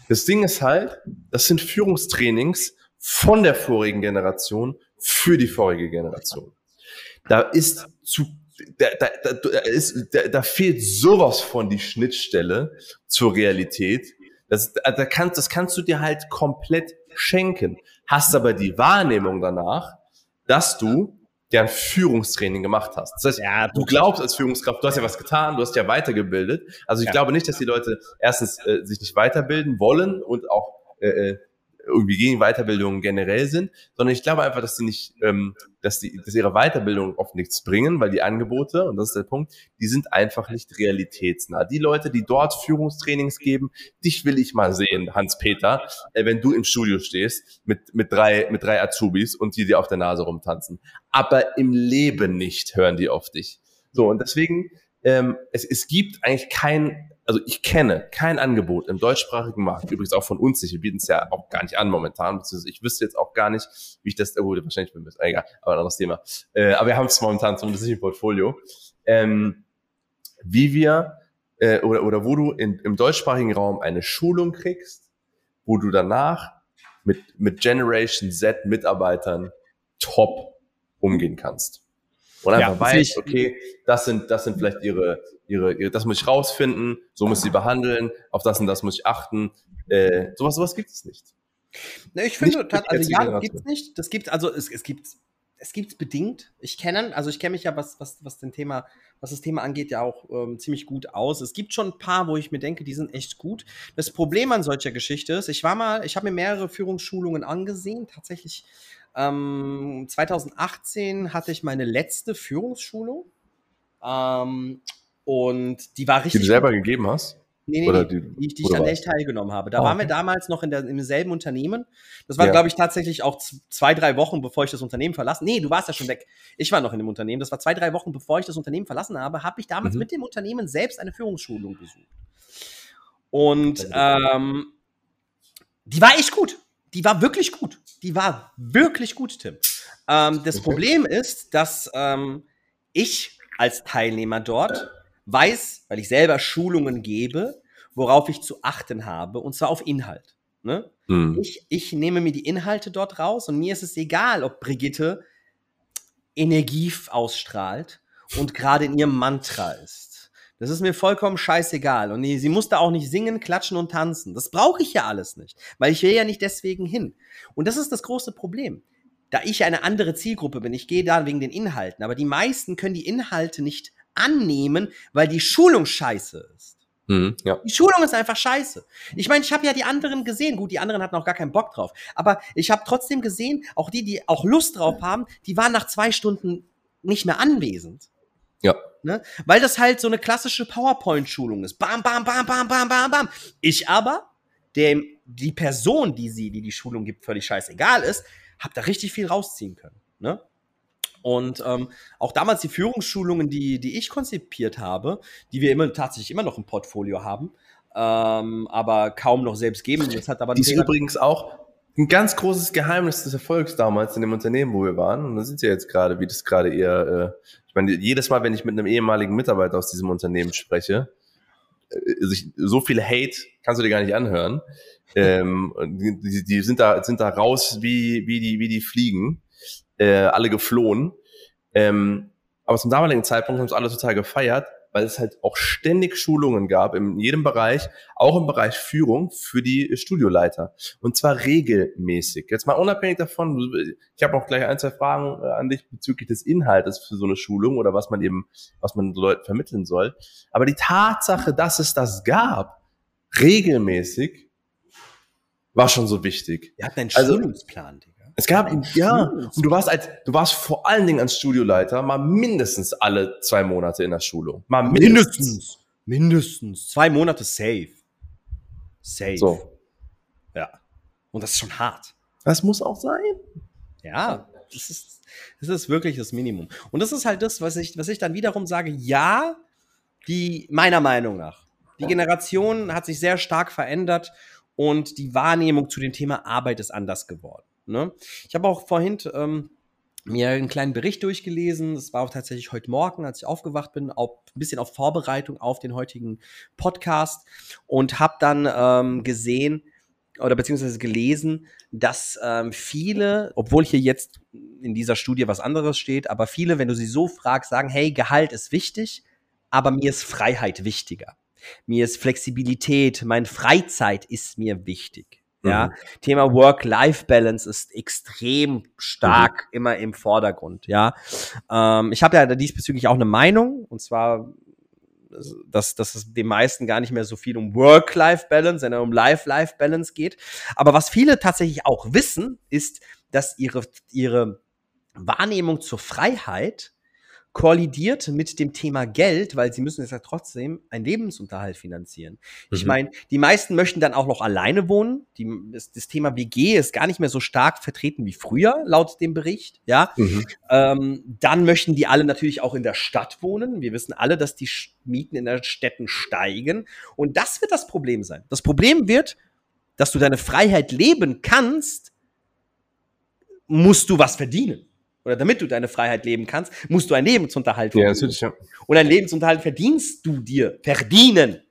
Das Ding ist halt, das sind Führungstrainings von der vorigen Generation für die vorige Generation. Da ist zu, da, da, da, da, ist, da, da fehlt sowas von die Schnittstelle zur Realität. Das, da kannst, das kannst du dir halt komplett schenken. Hast aber die Wahrnehmung danach, dass du deren Führungstraining gemacht hast. Das heißt, Ja, du glaubst als Führungskraft, du hast ja was getan, du hast ja weitergebildet. Also ich Ja. glaube nicht, dass die Leute erstens äh, sich nicht weiterbilden wollen und auch äh, äh, irgendwie gegen Weiterbildung generell sind, sondern ich glaube einfach, dass sie nicht, ähm, dass die, dass ihre Weiterbildung oft nichts bringen, weil die Angebote, und das ist der Punkt, die sind einfach nicht realitätsnah. Die Leute, die dort Führungstrainings geben, dich will ich mal sehen, Hans-Peter, äh, wenn du im Studio stehst mit, mit drei, mit drei Azubis und die dir auf der Nase rumtanzen. Aber im Leben nicht hören die auf dich. So, und deswegen, ähm, es, es gibt eigentlich kein, also ich kenne kein Angebot im deutschsprachigen Markt, übrigens auch von uns nicht, wir bieten es ja auch gar nicht an momentan, beziehungsweise ich wüsste jetzt auch gar nicht, wie ich das, oh, gut, wahrscheinlich bin ich, egal, aber ein anderes Thema. Äh, aber wir haben es momentan zumindest nicht im Portfolio. Ähm, wie wir, äh, oder, oder wo du in, im deutschsprachigen Raum eine Schulung kriegst, wo du danach mit, mit Generation Z Mitarbeitern top umgehen kannst. Und einfach Ja, sich- okay, das sind, das sind vielleicht ihre, ihre, ihre, das muss ich rausfinden, so muss ich sie behandeln, auf das und das muss ich achten. Äh, sowas, sowas gibt es nicht. Ne, ich finde, Nicht also ja, Generation. gibt's nicht. Das gibt also es, es gibt es gibt's bedingt. Ich kenne, also ich kenne mich ja was was was den Thema was das Thema angeht ja auch ähm, ziemlich gut aus. Es gibt schon ein paar, wo ich mir denke, die sind echt gut. Das Problem an solcher Geschichte ist, ich war mal, ich habe mir mehrere Führungsschulungen angesehen. Tatsächlich ähm, 2018 hatte ich meine letzte Führungsschulung ähm, und die war Die richtig du selber gut. gegeben hast? Nee, nee, die- die, die ich was? ich teilgenommen habe. Da Ah, waren wir damals noch in der, im selben Unternehmen. Das war, Ja. glaube ich, tatsächlich auch zwei, drei Wochen, bevor ich das Unternehmen verlassen. Nee, du warst ja schon weg. Ich war noch in dem Unternehmen. Das war zwei, drei Wochen, bevor ich das Unternehmen verlassen habe, habe ich damals Mhm. mit dem Unternehmen selbst eine Führungsschulung besucht. Und ähm, die war echt gut. Die war wirklich gut. Die war wirklich gut, Tim. Ähm, das Okay. Problem ist, dass ähm, ich als Teilnehmer dort weiß, weil ich selber Schulungen gebe, worauf ich zu achten habe, und zwar auf Inhalt. Ne? Hm. Ich, ich nehme mir die Inhalte dort raus und mir ist es egal, ob Brigitte Energie ausstrahlt und gerade in ihrem Mantra ist. Das ist mir vollkommen scheißegal. Und sie muss da auch nicht singen, klatschen und tanzen. Das brauche ich ja alles nicht, weil ich will ja nicht deswegen hin. Und das ist das große Problem. Da ich eine andere Zielgruppe bin, ich gehe da wegen den Inhalten, aber die meisten können die Inhalte nicht annehmen, weil die Schulung scheiße ist. Hm. Ja. Die Schulung ist einfach scheiße. Ich meine, ich habe ja die anderen gesehen. Gut, die anderen hatten auch gar keinen Bock drauf. Aber ich habe trotzdem gesehen, auch die, die auch Lust drauf haben, die waren nach zwei Stunden nicht mehr anwesend. Ja. Ne? Weil das halt so eine klassische PowerPoint-Schulung ist. Bam, bam, bam, bam, bam, bam, bam. Ich aber, dem die Person, die sie, die die Schulung gibt, völlig scheißegal ist, habe da richtig viel rausziehen können. Ne? Und ähm, auch damals die Führungsschulungen, die, die ich konzipiert habe, die wir immer tatsächlich immer noch im Portfolio haben, ähm, aber kaum noch selbst geben. Das hat aber Die ist übrigens auch ein ganz großes Geheimnis des Erfolgs damals in dem Unternehmen, wo wir waren. Und da sind ja jetzt gerade, wie das gerade eher, äh, ich meine, jedes Mal, wenn ich mit einem ehemaligen Mitarbeiter aus diesem Unternehmen spreche, äh, sich, so viel Hate kannst du dir gar nicht anhören. ähm, die, die sind da, sind da raus wie, wie die, wie die Fliegen, äh, alle geflohen. Ähm, aber zum damaligen Zeitpunkt haben es alle total gefeiert, weil es halt auch ständig Schulungen gab in jedem Bereich, auch im Bereich Führung für die Studioleiter. Und zwar regelmäßig. Jetzt mal unabhängig davon, ich habe auch gleich ein, zwei Fragen äh, an dich bezüglich des Inhaltes für so eine Schulung oder was man eben, was man den Leuten vermitteln soll. Aber die Tatsache, dass es das gab, regelmäßig, war schon so wichtig. Wir hatten einen Also- Schulungsplan, Digga. Es gab, ja, und du warst als, du warst vor allen Dingen als Studioleiter mal mindestens alle zwei Monate in der Schulung. Mal mindestens. Mindestens. Mindestens. Zwei Monate safe. Safe. So. Ja. Und das ist schon hart. Das muss auch sein. Ja, das ist, das ist wirklich das Minimum. Und das ist halt das, was ich, was ich dann wiederum sage, ja, die, meiner Meinung nach, Die Generation hat sich sehr stark verändert und die Wahrnehmung zu dem Thema Arbeit ist anders geworden. Ne? Ich habe auch vorhin ähm, mir einen kleinen Bericht durchgelesen. Das war auch tatsächlich heute Morgen, als ich aufgewacht bin, auch ein bisschen auf Vorbereitung auf den heutigen Podcast und habe dann ähm, gesehen oder beziehungsweise gelesen, dass ähm, viele, obwohl hier jetzt in dieser Studie was anderes steht, aber viele, wenn du sie so fragst, sagen, hey, Gehalt ist wichtig, aber mir ist Freiheit wichtiger. Mir ist Flexibilität, meine Freizeit ist mir wichtig. Ja, mhm. Thema Work-Life-Balance ist extrem stark mhm. immer im Vordergrund. Ja, ähm, ich habe ja diesbezüglich auch eine Meinung und zwar, dass, dass es den meisten gar nicht mehr so viel um Work-Life-Balance, sondern um Life-Life-Balance geht. Aber was viele tatsächlich auch wissen, ist, dass ihre ihre Wahrnehmung zur Freiheit kollidiert mit dem Thema Geld, weil sie müssen jetzt ja trotzdem einen Lebensunterhalt finanzieren. Mhm. Ich meine, die meisten möchten dann auch noch alleine wohnen. Die, das, das, Thema WG ist gar nicht mehr so stark vertreten wie früher, laut dem Bericht. Ja, mhm. ähm, dann möchten die alle natürlich auch in der Stadt wohnen. Wir wissen alle, dass die Mieten in den Städten steigen und das wird das Problem sein. Das Problem wird, dass du deine Freiheit leben kannst, musst du was verdienen oder damit du deine Freiheit leben kannst, musst du einen Lebensunterhalt verdienen. Ja, natürlich, ja. Und einen Lebensunterhalt verdienst du dir. Verdienen.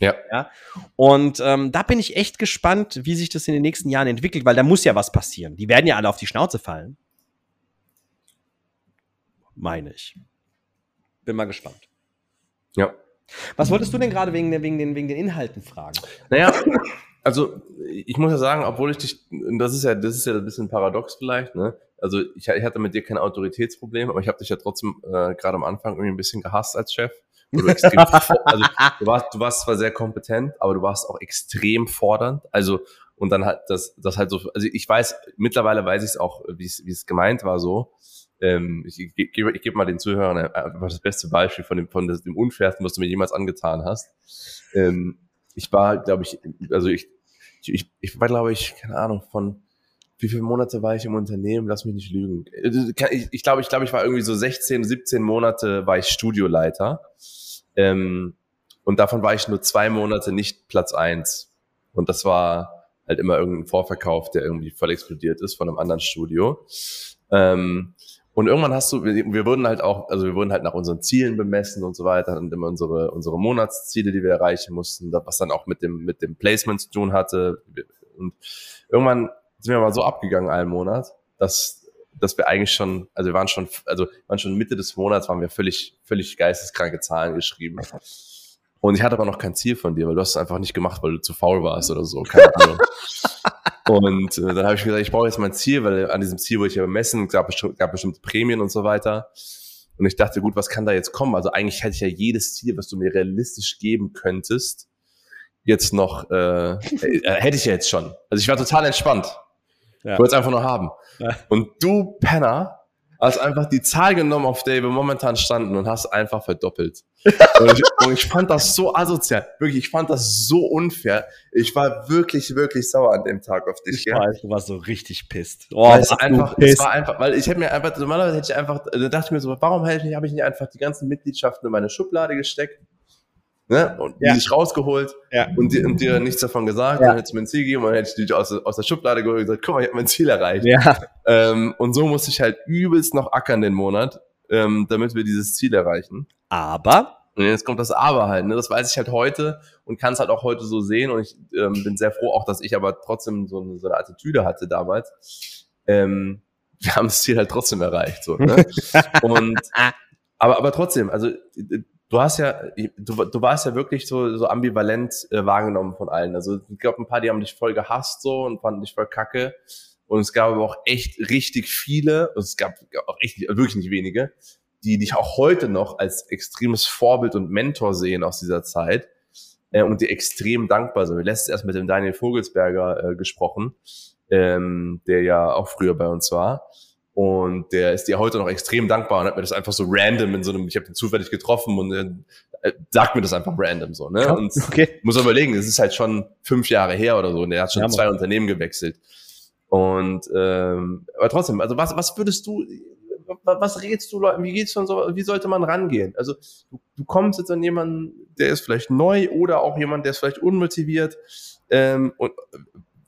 Ja. ja? Und ähm, da bin ich echt gespannt, wie sich das in den nächsten Jahren entwickelt, weil da muss ja was passieren. Die werden ja alle auf die Schnauze fallen. Meine ich. Bin mal gespannt. Ja. Was wolltest du denn gerade wegen, wegen, den, wegen den Inhalten fragen? Naja, also ich muss ja sagen, obwohl ich dich, das ist ja, das ist ja ein bisschen paradox vielleicht, ne? Also ich, ich hatte mit dir kein Autoritätsproblem, aber ich habe dich ja trotzdem äh, gerade am Anfang irgendwie ein bisschen gehasst als Chef. Du, extrem, also, du, warst, du warst zwar sehr kompetent, aber du warst auch extrem fordernd. Also und dann hat das, das halt so, also ich weiß, mittlerweile weiß ich es auch, wie es, gemeint war so. Ähm, ich ich gebe ich geb mal den Zuhörern einfach das beste Beispiel von dem, von dem Unfairsten, was du mir jemals angetan hast. Ähm, ich war, glaube ich, also ich, ich, ich war, glaube ich, keine Ahnung, von wie viele Monate war ich im Unternehmen? Lass mich nicht lügen. Ich, ich glaube, ich glaube, ich war irgendwie so 16, 17 Monate war ich Studioleiter. Ähm, und davon war ich nur zwei Monate nicht Platz eins. Und das war halt immer irgendein Vorverkauf, der irgendwie voll explodiert ist von einem anderen Studio. Ähm, und irgendwann hast du, wir, wir wurden halt auch, also wir wurden halt nach unseren Zielen bemessen und so weiter und immer unsere, unsere Monatsziele, die wir erreichen mussten, was dann auch mit dem, mit dem Placement zu tun hatte. Und irgendwann sind wir mal so abgegangen einen Monat, dass, dass wir eigentlich schon, also wir waren schon, also wir waren schon Mitte des Monats, waren wir völlig, völlig geisteskranke Zahlen geschrieben. Und ich hatte aber noch kein Ziel von dir, weil du hast es einfach nicht gemacht, weil du zu faul warst oder so. Keine Ahnung. und äh, dann habe ich gesagt, ich brauche jetzt mein Ziel, weil an diesem Ziel wurde ich ja bemessen, gab, gab bestimmte Prämien und so weiter. Und ich dachte, gut, was kann da jetzt kommen? Also eigentlich hätte ich ja jedes Ziel, was du mir realistisch geben könntest, jetzt noch, äh, äh, hätte ich ja jetzt schon. Also ich war total entspannt. Ja. Ich wollte es einfach nur haben. Ja. Und du, Penner, hast einfach die Zahl genommen, auf der wir momentan standen und hast einfach verdoppelt. und, ich, und, ich, fand das so asozial. Wirklich, ich fand das so unfair. Ich war wirklich, wirklich sauer an dem Tag auf dich. Ich ja. weiß, du warst so richtig pisst. Oh, weil es einfach, es war einfach, weil ich hätte mir einfach, normalerweise hätte ich einfach, da dachte ich mir so, warum habe ich, hab ich nicht einfach die ganzen Mitgliedschaften in meine Schublade gesteckt ne? Und ja. die sich rausgeholt ja. und, dir, und dir nichts davon gesagt, ja. dann hättest du mir ein Ziel gegeben und dann hätte ich dich aus, aus der Schublade geholt und gesagt, guck mal, ich habe mein Ziel erreicht. Ähm, und so musste ich halt übelst noch ackern den Monat, ähm, damit wir dieses Ziel erreichen. Aber und jetzt kommt das Aber halt, ne? Das weiß ich halt heute und kann es halt auch heute so sehen. Und ich ähm, bin sehr froh, auch dass ich aber trotzdem so eine, so eine Attitüde hatte damals. Ähm, wir haben das Ziel halt trotzdem erreicht. So, ne? und aber, aber trotzdem, also du hast ja, du, du warst ja wirklich so, so ambivalent äh, wahrgenommen von allen. Also ich glaube, ein paar, die haben dich voll gehasst so und fanden dich voll kacke. Und es gab aber auch echt richtig viele, und es gab auch echt wirklich nicht wenige, die dich auch heute noch als extremes Vorbild und Mentor sehen aus dieser Zeit äh, und die extrem dankbar sind. Wir letztes erst mit dem Daniel Vogelsberger äh, gesprochen, ähm, der ja auch früher bei uns war. Und der ist dir heute noch extrem dankbar und hat mir das einfach so random in so einem, ich habe ihn zufällig getroffen und äh, sagt mir das einfach random so, ne? Und okay. muss überlegen, es ist halt schon fünf Jahre her oder so und er hat schon ja, zwei Unternehmen gewechselt. Und ähm, aber trotzdem, also was, was würdest du, wa- was rätst du Leuten? Wie geht's von so, wie sollte man rangehen? Also du, du kommst jetzt an jemanden, der ist vielleicht neu oder auch jemand, der ist vielleicht unmotiviert. Ähm, und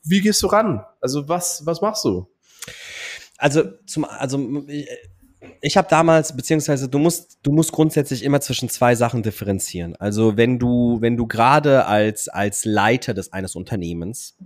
wie gehst du ran? Also was, was machst du? Also zum, also ich, ich habe damals, beziehungsweise du musst, du musst grundsätzlich immer zwischen zwei Sachen differenzieren. Also wenn du, wenn du gerade als, als Leiter des eines Unternehmens,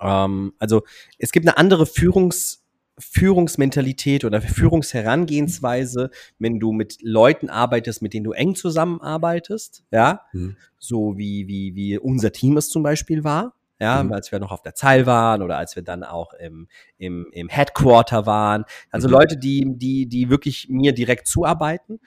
ähm, also es gibt eine andere Führungs, Führungsmentalität oder Führungsherangehensweise, wenn du mit Leuten arbeitest, mit denen du eng zusammenarbeitest, ja, Mhm. so wie, wie, wie unser Team es zum Beispiel war, ja, Mhm. als wir noch auf der Zeil waren oder als wir dann auch im, im, im Headquarter waren. Also Mhm. Leute, die, die, die wirklich mir direkt zuarbeiten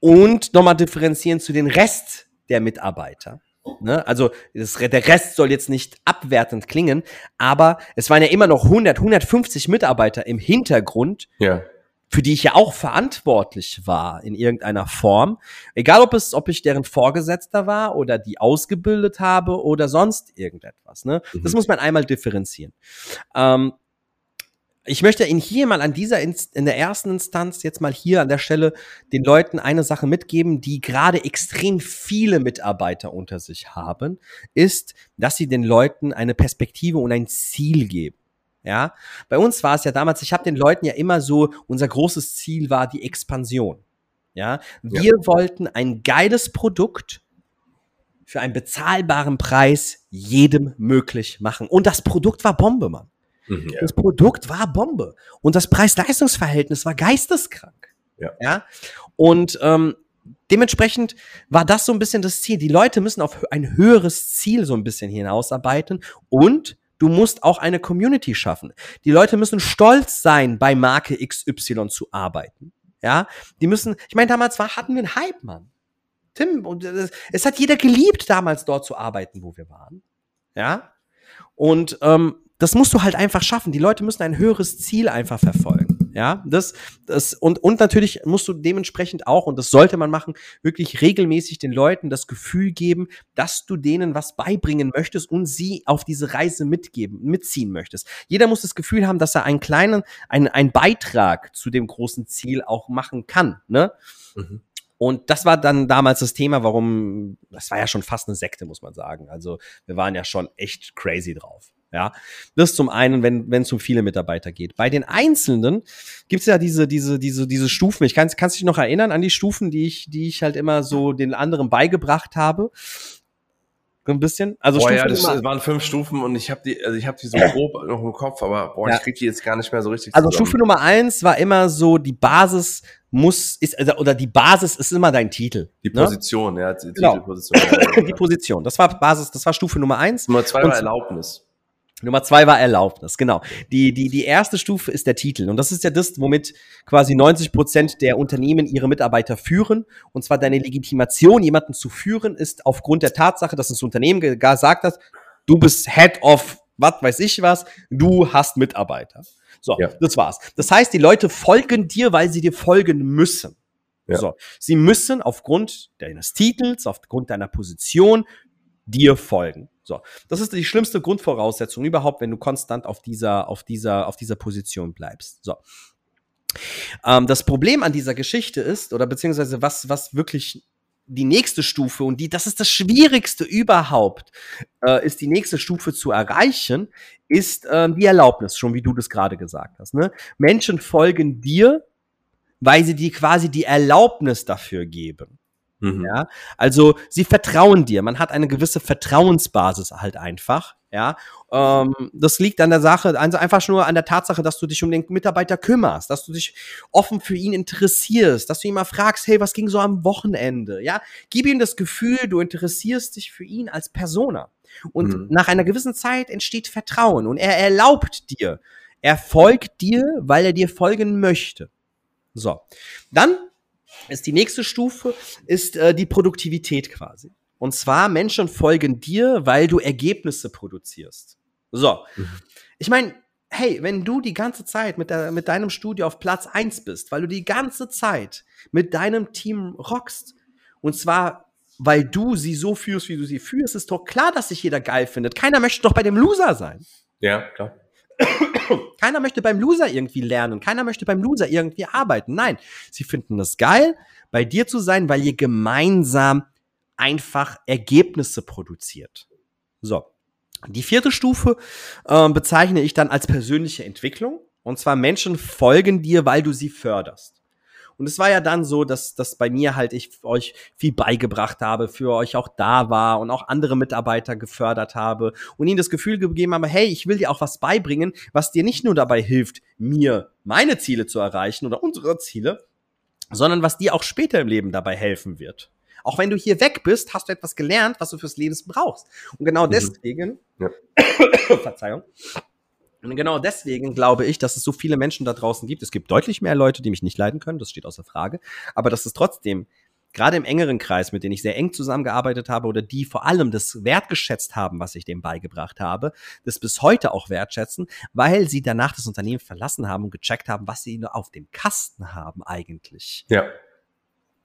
und nochmal differenzieren zu den Rest der Mitarbeiter. Ne? Also das, der Rest soll jetzt nicht abwertend klingen, aber es waren ja immer noch 100, 150 Mitarbeiter im Hintergrund, Ja. Für die ich ja auch verantwortlich war in irgendeiner Form. Egal, ob es, ob ich deren Vorgesetzter war oder die ausgebildet habe oder sonst irgendetwas. Ne? Das Mhm. muss man einmal differenzieren. Ähm, ich möchte Ihnen hier mal an dieser, Inst in der ersten Instanz jetzt mal hier an der Stelle den Leuten eine Sache mitgeben, die gerade extrem viele Mitarbeiter unter sich haben, ist, dass sie den Leuten eine Perspektive und ein Ziel geben. Ja, bei uns war es ja damals, ich habe den Leuten ja immer so, unser großes Ziel war die Expansion. Ja, wir wollten ein geiles Produkt für einen bezahlbaren Preis jedem möglich machen. Und das Produkt war Bombe, Mann. Mhm. ja. Das Produkt war Bombe. Und das Preis-Leistungs-Verhältnis war geisteskrank. Ja. ja? Und ähm, dementsprechend war das so ein bisschen das Ziel. Die Leute müssen auf ein höheres Ziel so ein bisschen hinausarbeiten und du musst auch eine Community schaffen. Die Leute müssen stolz sein, bei Marke XY zu arbeiten. Ja, die müssen, ich meine, damals war, hatten wir einen Hype, Mann. Tim, und es, es hat jeder geliebt, damals dort zu arbeiten, wo wir waren. Ja. Und ähm, das musst du halt einfach schaffen. Die Leute müssen ein höheres Ziel einfach verfolgen. Ja, das, das, und, und natürlich musst du dementsprechend auch, und das sollte man machen, wirklich regelmäßig den Leuten das Gefühl geben, dass du denen was beibringen möchtest und sie auf diese Reise mitgeben, mitziehen möchtest. Jeder muss das Gefühl haben, dass er einen kleinen, einen, einen Beitrag zu dem großen Ziel auch machen kann, ne? Mhm. Und das war dann damals das Thema, warum, das war ja schon fast eine Sekte, muss man sagen. Also wir waren ja schon echt crazy drauf. Ja, das zum einen, wenn wenn es um viele Mitarbeiter geht. Bei den Einzelnen gibt's ja diese diese diese diese Stufen. Ich kann kannst dich noch erinnern an die Stufen, die ich die ich halt immer so den anderen beigebracht habe. So ein bisschen. Also Boah, Stufe ja, das, das waren fünf Stufen und ich habe die, also ich habe die so grob noch im Kopf, aber boah, Ja. ich krieg die jetzt gar nicht mehr so richtig Also zusammen. Stufe Nummer eins war immer so, die Basis muss, ist, also, oder die Basis ist immer dein Titel. Die ne? Position, ja, die Genau. Titelposition. Die Position. Das war Basis, das war Stufe Nummer eins. Nummer zwei Und- war Erlaubnis. Nummer zwei war Erlaubnis, genau. Die, die, die erste Stufe ist der Titel. Und das ist ja das, womit quasi 90 Prozent der Unternehmen ihre Mitarbeiter führen. Und zwar deine Legitimation, jemanden zu führen, ist aufgrund der Tatsache, dass das Unternehmen ge- gesagt hat, du bist Head of was weiß ich was, du hast Mitarbeiter. So, Ja. das war's. Das heißt, die Leute folgen dir, weil sie dir folgen müssen. Ja. So, sie müssen aufgrund deines Titels, aufgrund deiner Position dir folgen. So, das ist die schlimmste Grundvoraussetzung überhaupt, wenn du konstant auf dieser, auf dieser, auf dieser Position bleibst. So. Ähm, das Problem an dieser Geschichte ist, oder beziehungsweise was, was wirklich die nächste Stufe und die, das ist das Schwierigste überhaupt, äh, ist die nächste Stufe zu erreichen, ist ähm, die Erlaubnis, schon wie du das gerade gesagt hast. Ne? Menschen folgen dir, weil sie dir quasi die Erlaubnis dafür geben. Mhm. Ja, also sie vertrauen dir. Man hat eine gewisse Vertrauensbasis halt einfach. Ja, ähm, das liegt an der Sache, also einfach nur an der Tatsache, dass du dich um den Mitarbeiter kümmerst, dass du dich offen für ihn interessierst, dass du ihn mal fragst, hey, was ging so am Wochenende? Ja, gib ihm das Gefühl, du interessierst dich für ihn als Persona. Und Mhm. nach einer gewissen Zeit entsteht Vertrauen und er erlaubt dir, er folgt dir, weil er dir folgen möchte. So, dann ist die nächste Stufe, ist äh, die Produktivität quasi. Und zwar Menschen folgen dir, weil du Ergebnisse produzierst. So. Mhm. Ich meine, hey, wenn du die ganze Zeit mit, der, mit deinem Studio auf Platz eins bist, weil du die ganze Zeit mit deinem Team rockst, und zwar, weil du sie so führst, wie du sie führst, ist doch klar, dass sich jeder geil findet. Keiner möchte doch bei dem Loser sein. Ja, klar. Keiner möchte beim Loser irgendwie lernen. Keiner möchte beim Loser irgendwie arbeiten. Nein, sie finden es geil, bei dir zu sein, weil ihr gemeinsam einfach Ergebnisse produziert. So. Die vierte Stufe äh, bezeichne ich dann als persönliche Entwicklung. Und zwar Menschen folgen dir, weil du sie förderst. Und es war ja dann so, dass, dass bei mir halt ich euch viel beigebracht habe, für euch auch da war und auch andere Mitarbeiter gefördert habe und ihnen das Gefühl gegeben habe, hey, ich will dir auch was beibringen, was dir nicht nur dabei hilft, mir meine Ziele zu erreichen oder unsere Ziele, sondern was dir auch später im Leben dabei helfen wird. Auch wenn du hier weg bist, hast du etwas gelernt, was du fürs Leben brauchst. Und genau mhm. deswegen, ja. Verzeihung, und genau deswegen glaube ich, dass es so viele Menschen da draußen gibt. Es gibt deutlich mehr Leute, die mich nicht leiden können, das steht außer Frage. Aber dass es trotzdem, gerade im engeren Kreis, mit denen ich sehr eng zusammengearbeitet habe oder die vor allem das wertgeschätzt haben, was ich dem beigebracht habe, das bis heute auch wertschätzen, weil sie danach das Unternehmen verlassen haben und gecheckt haben, was sie nur auf dem Kasten haben eigentlich. Ja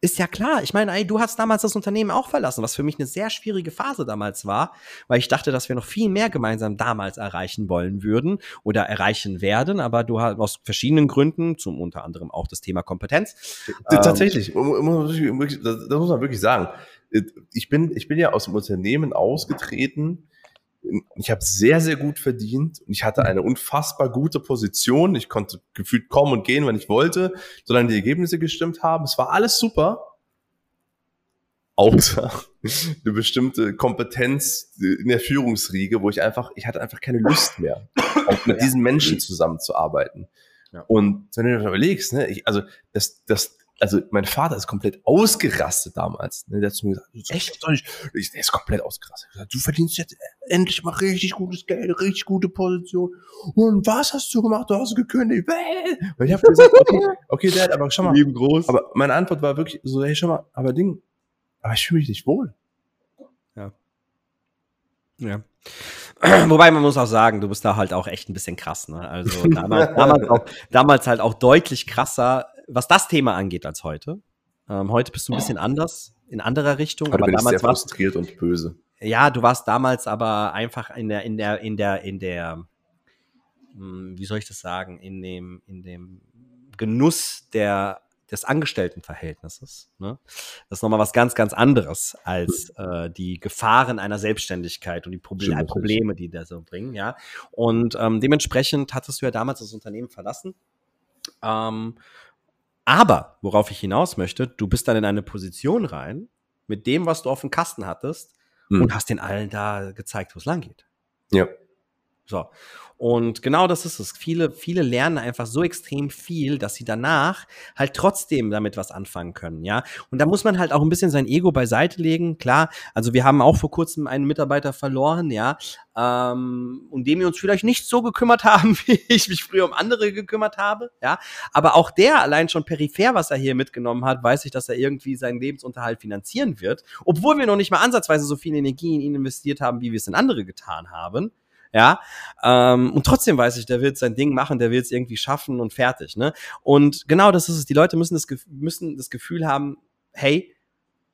ist ja klar. Ich meine, ey, du hast damals das Unternehmen auch verlassen, was für mich eine sehr schwierige Phase damals war, weil ich dachte, dass wir noch viel mehr gemeinsam damals erreichen wollen würden oder erreichen werden, aber du hast aus verschiedenen Gründen, zum unter anderem auch das Thema Kompetenz. Tatsächlich, ähm, das muss man wirklich sagen. Ich bin, ich bin ja aus dem Unternehmen ausgetreten, ich habe sehr, sehr gut verdient und ich hatte eine unfassbar gute Position. Ich konnte gefühlt kommen und gehen, wenn ich wollte, solange die Ergebnisse gestimmt haben. Es war alles super. Außer eine bestimmte Kompetenz in der Führungsriege, wo ich einfach, ich hatte einfach keine Lust mehr, auch mit diesen Menschen zusammenzuarbeiten. Ja. Und wenn du dir überlegst, ne, ich, also das, das, also mein Vater ist komplett ausgerastet damals. Ne? Der hat zu mir gesagt, echt? Ich, der ist komplett ausgerastet. Gesagt, du verdienst jetzt endlich mal richtig gutes Geld, richtig gute Position. Und was hast du gemacht? Du hast gekündigt. Und ich habe gesagt, okay, okay, Dad, aber schau mal. Lieben groß. Aber meine Antwort war wirklich so, hey, schau mal, aber Ding, aber ich fühle mich nicht wohl. Ja. Ja. Wobei man muss auch sagen, du bist da halt auch echt ein bisschen krass, ne? Also damals, damals, auch, damals halt auch deutlich krasser was das Thema angeht als heute. Ähm, heute bist du ein bisschen anders, in anderer Richtung. Heute aber bin damals ich sehr frustriert und böse. Ja, du warst damals aber einfach in der, in der, in der, in der, hm, wie soll ich das sagen, in dem, in dem Genuss der des Angestelltenverhältnisses. Ne? Das ist nochmal was ganz, ganz anderes als äh, die Gefahren einer Selbstständigkeit und die Proble Probleme, die da so bringen. Ja, und ähm, dementsprechend hattest du ja damals das Unternehmen verlassen. Ähm, aber, worauf ich hinaus möchte, du bist dann in eine Position rein, mit dem, was du auf dem Kasten hattest, hm. und hast den allen da gezeigt, wo es lang geht. Ja. So. Und genau das ist es. Viele, viele lernen einfach so extrem viel, dass sie danach halt trotzdem damit was anfangen können, ja. Und da muss man halt auch ein bisschen sein Ego beiseite legen. Klar, also wir haben auch vor kurzem einen Mitarbeiter verloren, ja, ähm, um den wir uns vielleicht nicht so gekümmert haben, wie ich mich früher um andere gekümmert habe, ja. Aber auch der allein schon peripher, was er hier mitgenommen hat, weiß ich, dass er irgendwie seinen Lebensunterhalt finanzieren wird, obwohl wir noch nicht mal ansatzweise so viel Energie in ihn investiert haben, wie wir es in andere getan haben ja. Ähm, und trotzdem weiß ich, der wird sein Ding machen, der wird es irgendwie schaffen und fertig, ne? Und genau das ist es. Die Leute müssen das, müssen das Gefühl haben, hey,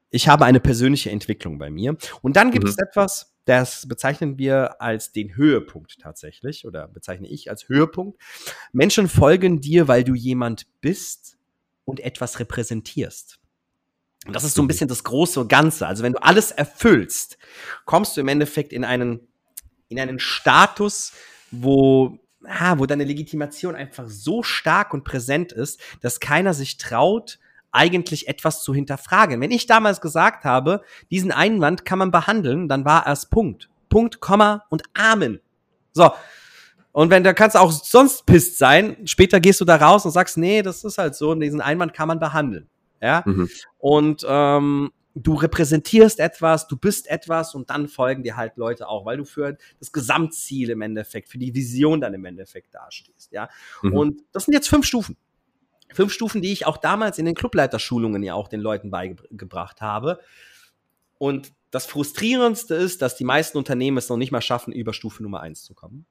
ich habe eine persönliche Entwicklung bei mir. Und dann gibt mhm. es etwas, das bezeichnen wir als den Höhepunkt tatsächlich oder bezeichne ich als Höhepunkt. Menschen folgen dir, weil du jemand bist und etwas repräsentierst. Und das ist so ein mhm. bisschen das große Ganze. Also wenn du alles erfüllst, kommst du im Endeffekt in einen in einen Status, wo, ah, wo deine Legitimation einfach so stark und präsent ist, dass keiner sich traut, eigentlich etwas zu hinterfragen. Wenn ich damals gesagt habe, diesen Einwand kann man behandeln, dann war es Punkt. Punkt, Komma und Amen. So. Und wenn, da kannst du auch sonst pisst sein, später gehst du da raus und sagst, nee, das ist halt so, und diesen Einwand kann man behandeln. Ja. Mhm. Und ähm, du repräsentierst etwas, du bist etwas und dann folgen dir halt Leute auch, weil du für das Gesamtziel im Endeffekt, für die Vision dann im Endeffekt dastehst, ja. Mhm. Und das sind jetzt fünf Stufen. Fünf Stufen, die ich auch damals in den Clubleiterschulungen ja auch den Leuten beigebracht habe. Und das Frustrierendste ist, dass die meisten Unternehmen es noch nicht mal schaffen, über Stufe Nummer eins zu kommen.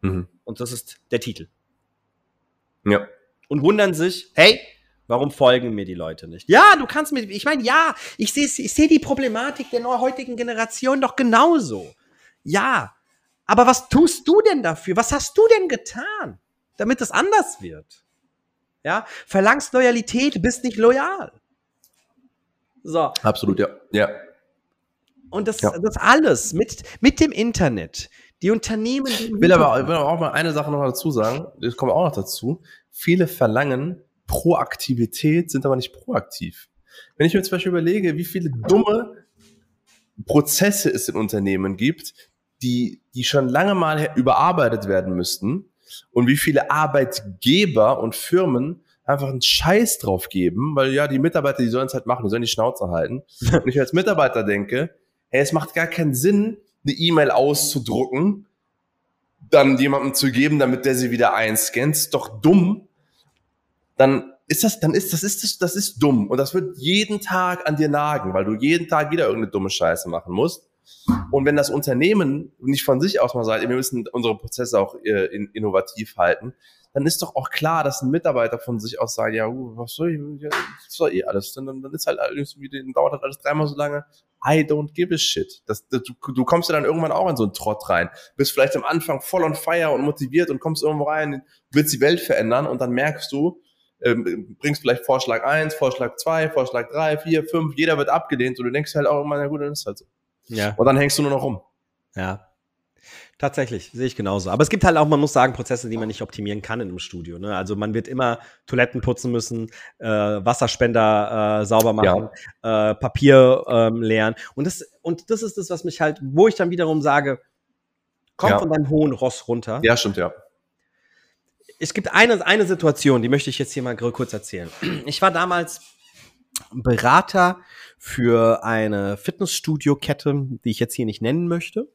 Mhm. Und das ist der Titel. Ja. Und wundern sich, hey, Warum folgen mir die Leute nicht? Ja, du kannst mir, ich meine, ja, ich sehe ich seh die Problematik der heutigen Generation doch genauso. Ja, Aber was tust du denn dafür? Was hast du denn getan, damit es anders wird? Ja, verlangst Loyalität, bist nicht loyal. So. Absolut, ja. Ja. Und das, Ja. das alles mit, mit dem Internet. Die Unternehmen, die Ich will aber, will aber auch mal eine Sache noch dazu sagen. Das kommt auch noch dazu. Viele verlangen Proaktivität, sind aber nicht proaktiv. Wenn ich mir zum Beispiel überlege, wie viele dumme Prozesse es in Unternehmen gibt, die, die schon lange mal überarbeitet werden müssten und wie viele Arbeitgeber und Firmen einfach einen Scheiß drauf geben, weil ja, die Mitarbeiter, die sollen es halt machen, die sollen die Schnauze halten. Und ich als Mitarbeiter denke, hey, es macht gar keinen Sinn, eine E-Mail auszudrucken, dann jemandem zu geben, damit der sie wieder einscannt, ist doch dumm. Dann ist das, dann ist das, ist das, das ist dumm. Und das wird jeden Tag an dir nagen, weil du jeden Tag wieder irgendeine dumme Scheiße machen musst. Und wenn das Unternehmen nicht von sich aus mal sagt, wir müssen unsere Prozesse auch äh, in, innovativ halten, dann ist doch auch klar, dass ein Mitarbeiter von sich aus sagt, ja, was soll ich, das soll eh alles. Dann, dann ist halt alles, dann dauert halt alles dreimal so lange. I don't give a shit. Das, das, du, du kommst ja dann irgendwann auch in so einen Trott rein. Bist vielleicht am Anfang voll on fire und motiviert und kommst irgendwo rein, willst die Welt verändern und dann merkst du, ähm, bringst vielleicht Vorschlag 1, Vorschlag 2, Vorschlag 3, 4, 5, jeder wird abgelehnt und du denkst halt auch immer, na gut, dann ist halt so. ja. Und dann hängst du nur noch rum. Ja. Tatsächlich, sehe ich genauso. Aber es gibt halt auch, man muss sagen, Prozesse, die man nicht optimieren kann in einem Studio. Ne? Also man wird immer Toiletten putzen müssen, äh, Wasserspender äh, sauber machen, äh, Papier ähm, leeren. Und das, und das ist das, was mich halt, wo ich dann wiederum sage, komm Ja. von deinem hohen Ross runter. Ja, stimmt, ja. Es gibt eine, eine Situation, die möchte ich jetzt hier mal kurz erzählen. Ich war damals Berater für eine Fitnessstudio-Kette, die ich jetzt hier nicht nennen möchte.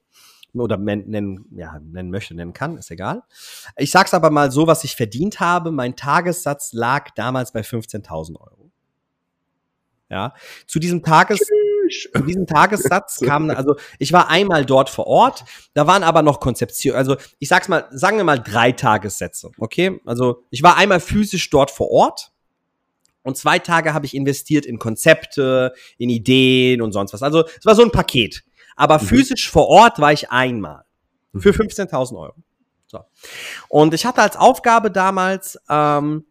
Oder nennen, ja, nennen möchte, nennen kann, ist egal. Ich sag's aber mal so, was ich verdient habe. Mein Tagessatz lag damals bei 15.000 Euro. Ja, zu diesem Tages, zu diesem Tagessatz kam, also ich war einmal dort vor Ort, da waren aber noch Konzeption, also ich sag's mal, sagen wir mal drei Tagessätze, okay? Also ich war einmal physisch dort vor Ort und zwei Tage habe ich investiert in Konzepte, in Ideen und sonst was. Also es war so ein Paket. Aber Mhm. physisch vor Ort war ich einmal für 15.000 Euro. So. Und ich hatte als Aufgabe damals ähm,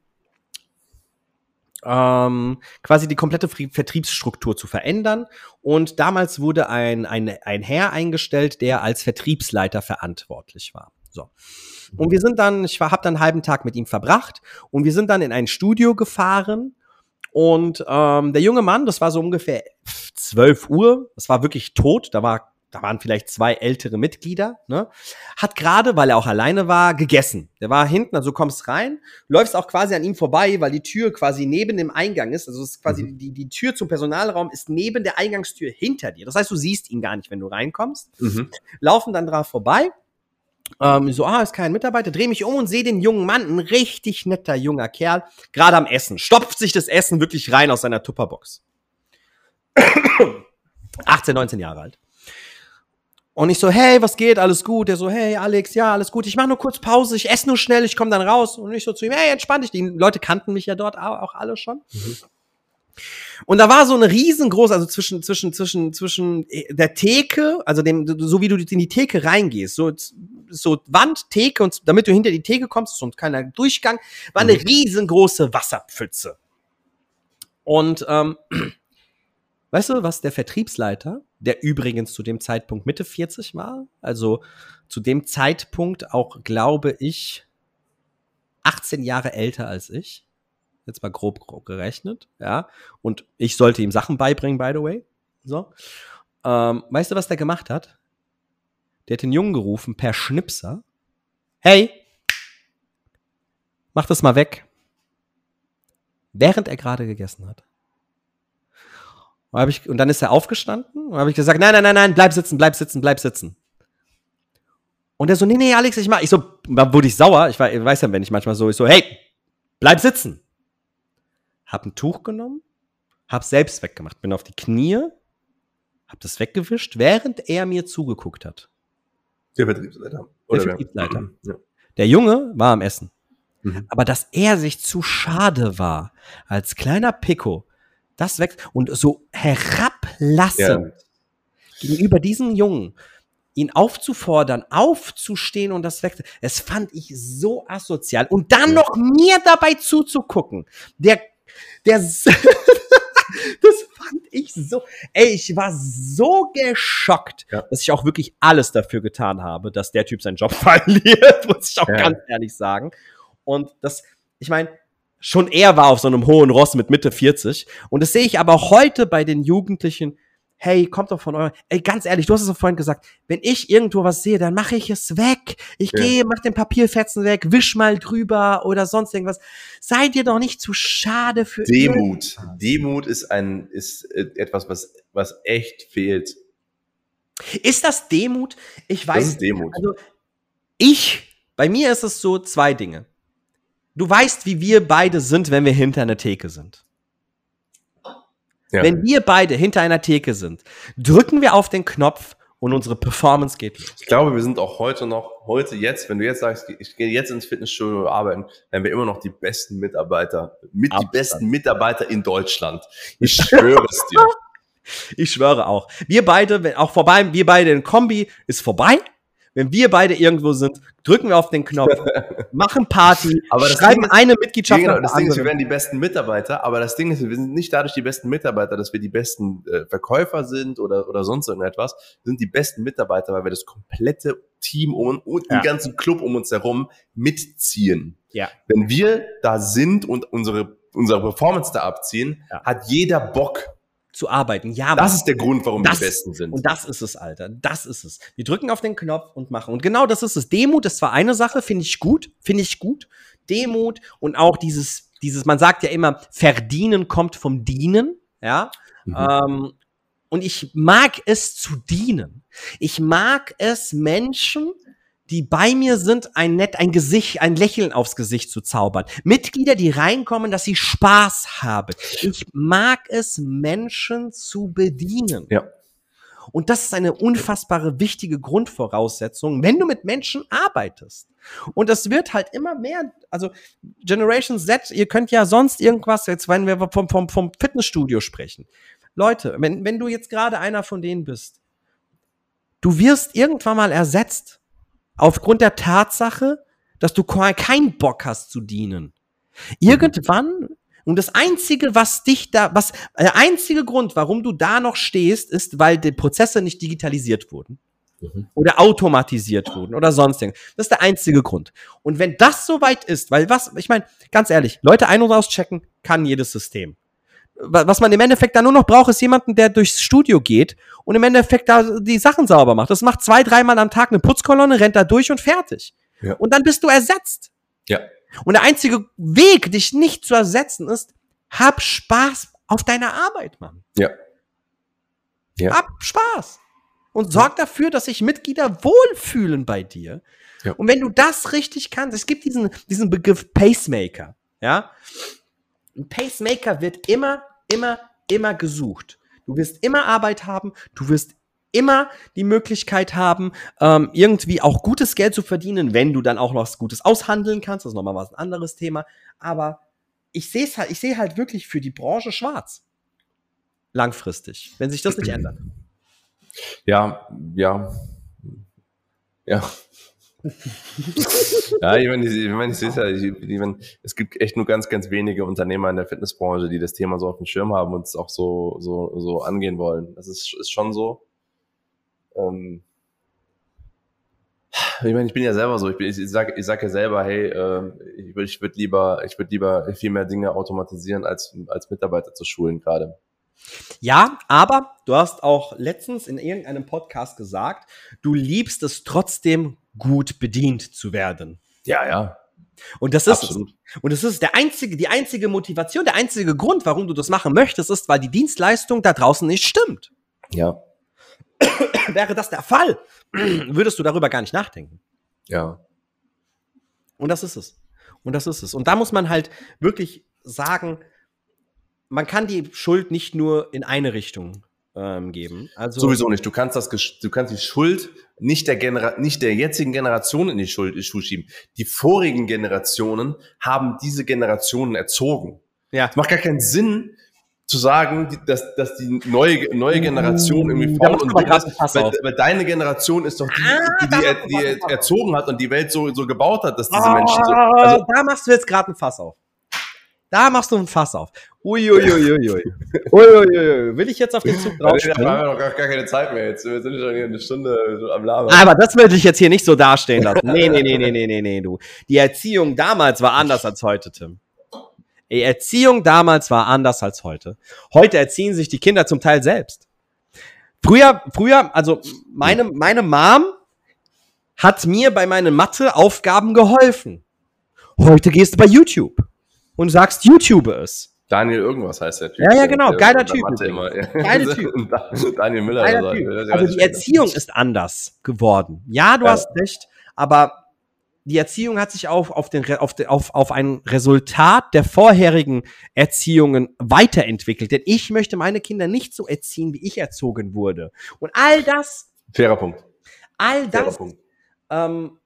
ähm, quasi die komplette Vertriebsstruktur zu verändern. Und damals wurde ein, ein, ein Herr eingestellt, der als Vertriebsleiter verantwortlich war. So. Und wir sind dann, ich habe dann einen halben Tag mit ihm verbracht und wir sind dann in ein Studio gefahren. Und ähm, der junge Mann, das war so ungefähr 12 Uhr, das war wirklich tot, da war da waren vielleicht zwei ältere Mitglieder, ne? Hat gerade, weil er auch alleine war, gegessen. Der war hinten, also du kommst rein, läufst auch quasi an ihm vorbei, weil die Tür quasi neben dem Eingang ist. Also es ist quasi die, die Tür zum Personalraum ist neben der Eingangstür hinter dir. Das heißt, du siehst ihn gar nicht, wenn du reinkommst. Mhm. Laufen dann drauf vorbei. Ähm, so, ah, ist kein Mitarbeiter, dreh mich um und sehe den jungen Mann, ein richtig netter junger Kerl, gerade am Essen, stopft sich das Essen wirklich rein aus seiner Tupperbox. 18, 19 Jahre alt. Und ich so, hey, was geht? Alles gut? Der so, hey, Alex, ja, alles gut. Ich mache nur kurz Pause, ich esse nur schnell, ich komme dann raus. Und ich so zu ihm, hey, entspann dich. Die Leute kannten mich ja dort auch, alle schon. Und da war so eine riesengroße, also zwischen, zwischen, zwischen, zwischen äh, der Theke, also dem, so wie du in die Theke reingehst, so, so Wand, Theke und damit du hinter die Theke kommst, so ein kleiner Durchgang, war eine riesengroße Wasserpfütze. Und ähm, weißt du, was der Vertriebsleiter, der übrigens zu dem Zeitpunkt Mitte 40 war, also zu dem Zeitpunkt auch, glaube ich, 18 Jahre älter als ich, jetzt mal grob, grob gerechnet, ja, und ich sollte ihm Sachen beibringen, by the way, so. Ähm, weißt du, was der gemacht hat? Der hat den Jungen gerufen per Schnipser. Hey, mach das mal weg. Während er gerade gegessen hat. Und, hab ich, und dann ist er aufgestanden und habe ich gesagt, nein, nein, nein, nein, bleib sitzen, bleib sitzen, bleib sitzen. Und er so, nee, nee, Alex, ich mach. Ich so, da wurde ich sauer. Ich weiß, weiß ja, wenn ich manchmal so, ich so, hey, bleib sitzen. Hab ein Tuch genommen, hab selbst weggemacht, bin auf die Knie, hab das weggewischt, während er mir zugeguckt hat. Der Vertriebsleiter. Der wer? Vertriebsleiter. Ja. Der Junge war am Essen. Mhm. Aber dass er sich zu schade war, als kleiner Pico, das weg und so herablassend gegenüber diesem Jungen ihn aufzufordern, aufzustehen und das weg. Es fand ich so asozial. Und dann noch mir dabei zuzugucken. Der, der, das fand ich so, ey, ich war so geschockt, Ja. dass ich auch wirklich alles dafür getan habe, dass der Typ seinen Job verliert, muss ich auch Ja. ganz ehrlich sagen. Und das, ich meine, schon er war auf so einem hohen Ross mit Mitte 40. Und das sehe ich aber auch heute bei den Jugendlichen. Hey, kommt doch von euren. Ey, ganz ehrlich, du hast es doch vorhin gesagt. Wenn ich irgendwo was sehe, dann mache ich es weg. Ich Ja. gehe, mach den Papierfetzen weg, wisch mal drüber oder sonst irgendwas. Seid ihr doch nicht zu schade für Demut. Demut ist ein, ist etwas, was, was echt fehlt. Ist das Demut? Ich Das weiß. ist Demut. Also, ich, bei mir ist es so zwei Dinge. Du weißt, wie wir beide sind, wenn wir hinter einer Theke sind. Ja. Wenn wir beide hinter einer Theke sind, drücken wir auf den Knopf und unsere Performance geht los. Ich glaube, wir sind auch heute noch, heute jetzt, wenn du jetzt sagst, ich gehe jetzt ins Fitnessstudio arbeiten, dann wir immer noch die besten Mitarbeiter, mit die Abstand. besten Mitarbeiter in Deutschland. Ich schwöre es dir. Ich schwöre auch. Wir beide, auch vorbei, wir beide in Kombi ist vorbei. Wenn wir beide irgendwo sind, drücken wir auf den Knopf, machen Party, Aber das schreiben ist- eine Mitgliedschaft genau, das Ding ist, wir werden die besten Mitarbeiter, aber das Ding ist, wir sind nicht dadurch die besten Mitarbeiter, dass wir die besten äh, Verkäufer sind oder, oder sonst irgendetwas. Wir sind die besten Mitarbeiter, weil wir das komplette Team um, und Ja. den ganzen Club um uns herum mitziehen. Ja. Wenn wir da sind und unsere, unsere Performance da abziehen, Ja. hat jeder Bock. Zu arbeiten. Ja, Das ist der Grund, warum Das- wir die Besten sind. Und das ist es, Alter. Das ist es. Wir drücken auf den Knopf und machen. Und genau das ist es. Demut ist zwar eine Sache, finde ich gut, finde ich gut. Demut und auch dieses, dieses, man sagt ja immer, verdienen kommt vom Dienen, ja. Mhm. Ähm, und ich mag es zu dienen. Ich mag es, Menschen, die bei mir sind, ein nett, ein Gesicht, ein Lächeln aufs Gesicht zu zaubern. Mitglieder, die reinkommen, dass sie Spaß haben. Ich mag es, Menschen zu bedienen. Ja. Und das ist eine unfassbare wichtige Grundvoraussetzung, wenn du mit Menschen arbeitest. Und das wird halt immer mehr, also Generation Z, ihr könnt ja sonst irgendwas, jetzt wenn wir vom, vom, vom Fitnessstudio sprechen. Leute, wenn, wenn du jetzt gerade einer von denen bist, du wirst irgendwann mal ersetzt. Aufgrund der Tatsache, dass du ke- keinen Bock hast zu dienen. Irgendwann, und das einzige, was dich da, was, der einzige Grund, warum du da noch stehst, ist, weil die Prozesse nicht digitalisiert wurden. Mhm. Oder automatisiert wurden oder sonst irgendwas. Das ist der einzige Grund. Und wenn das soweit ist, weil was, ich meine, ganz ehrlich, Leute ein- und auschecken kann jedes System. Wa- Was man im Endeffekt da nur noch braucht, ist jemanden, der durchs Studio geht und im Endeffekt da die Sachen sauber macht. Das macht zwei, dreimal am Tag eine Putzkolonne, rennt da durch und fertig. Ja. Und dann bist du ersetzt. Ja. Und der einzige Weg, dich nicht zu ersetzen, ist, hab Spaß auf deiner Arbeit, Mann. Ja. Ja. Hab Spaß. Und sorg dafür, dass sich Mitglieder wohlfühlen bei dir. Ja. Und wenn du das richtig kannst, es gibt diesen, diesen Begriff Pacemaker, ja. Ein Pacemaker wird immer, immer, immer gesucht. Du wirst immer Arbeit haben, du wirst immer die Möglichkeit haben, ähm, irgendwie auch gutes Geld zu verdienen, wenn du dann auch noch was Gutes aushandeln kannst. Das ist nochmal was ein anderes Thema. Aber ich sehe halt, ich sehe halt wirklich für die Branche schwarz. Langfristig, wenn sich das nicht ändert. Ja, ja. Ja. ja, ich meine, ich, meine, ich sehe es ja, ich, ich meine, es gibt echt nur ganz, ganz wenige Unternehmer in der Fitnessbranche, die das Thema so auf dem Schirm haben und es auch so, so, so angehen wollen. Das ist, ist schon so. Ähm, ich meine, ich bin ja selber so. Ich, bin, ich, ich sage ich sag ja selber, hey, äh, ich würde ich würd lieber, ich würde lieber viel mehr Dinge automatisieren, als, als Mitarbeiter zu schulen gerade. Ja, aber du hast auch letztens in irgendeinem Podcast gesagt, du liebst es trotzdem gut bedient zu werden. Ja, ja. Und das ist Absolut. und das ist der einzige die einzige Motivation, der einzige Grund, warum du das machen möchtest, ist, weil die Dienstleistung da draußen nicht stimmt. Ja, Wäre das der Fall, würdest du darüber gar nicht nachdenken. ja. Und das ist es. Und das ist es. Und da muss man halt wirklich sagen, man kann die Schuld nicht nur in eine Richtung ähm, geben. Also Sowieso nicht. Du kannst das, du kannst die Schuld nicht der Genera nicht der jetzigen Generation in die Schuld, in die Schuld schieben. Die vorigen Generationen haben diese Generationen erzogen. Ja. Es macht gar keinen Sinn, zu sagen, dass, dass die neue, neue Generation irgendwie faul du und dumm ist, weil, weil deine Generation ist doch die, Ah, die, die, du die, erzogen hat und die Welt so, so gebaut hat, dass diese Ah, Menschen so. Also, da machst du jetzt gerade ein Fass auf. Da machst du ein Fass auf. Uiuiuiui. Uiuiui. Will ich jetzt auf den Zug da haben draufspringen? wir doch gar, keine Zeit mehr jetzt. Wir sind schon hier eine Stunde am Labern. Aber das würde ich jetzt hier nicht so dastehen lassen. Nee, nee, nee, nee, nee, nee, nee, du. Die Erziehung damals war anders als heute, Tim. Die Erziehung damals war anders als heute. Heute erziehen sich die Kinder zum Teil selbst. Früher, früher, also meine, meine Mom hat mir bei meinen Matheaufgaben geholfen. Heute gehst du bei YouTube und sagst, YouTube es. Daniel irgendwas heißt der Typ. Ja, ja, genau. Geiler Typ. Immer, ja. Geiler Typ. Daniel Müller. Geiler oder so. Typ. Also ja, die. Erziehung ist anders geworden. Ja, du Ja. hast recht, aber die Erziehung hat sich auf, auf, den, auf, auf, auf ein Resultat der vorherigen Erziehungen weiterentwickelt. Denn ich möchte meine Kinder nicht so erziehen, wie ich erzogen wurde. Und all das, Fairer Punkt. all Fairer das, Punkt. ähm,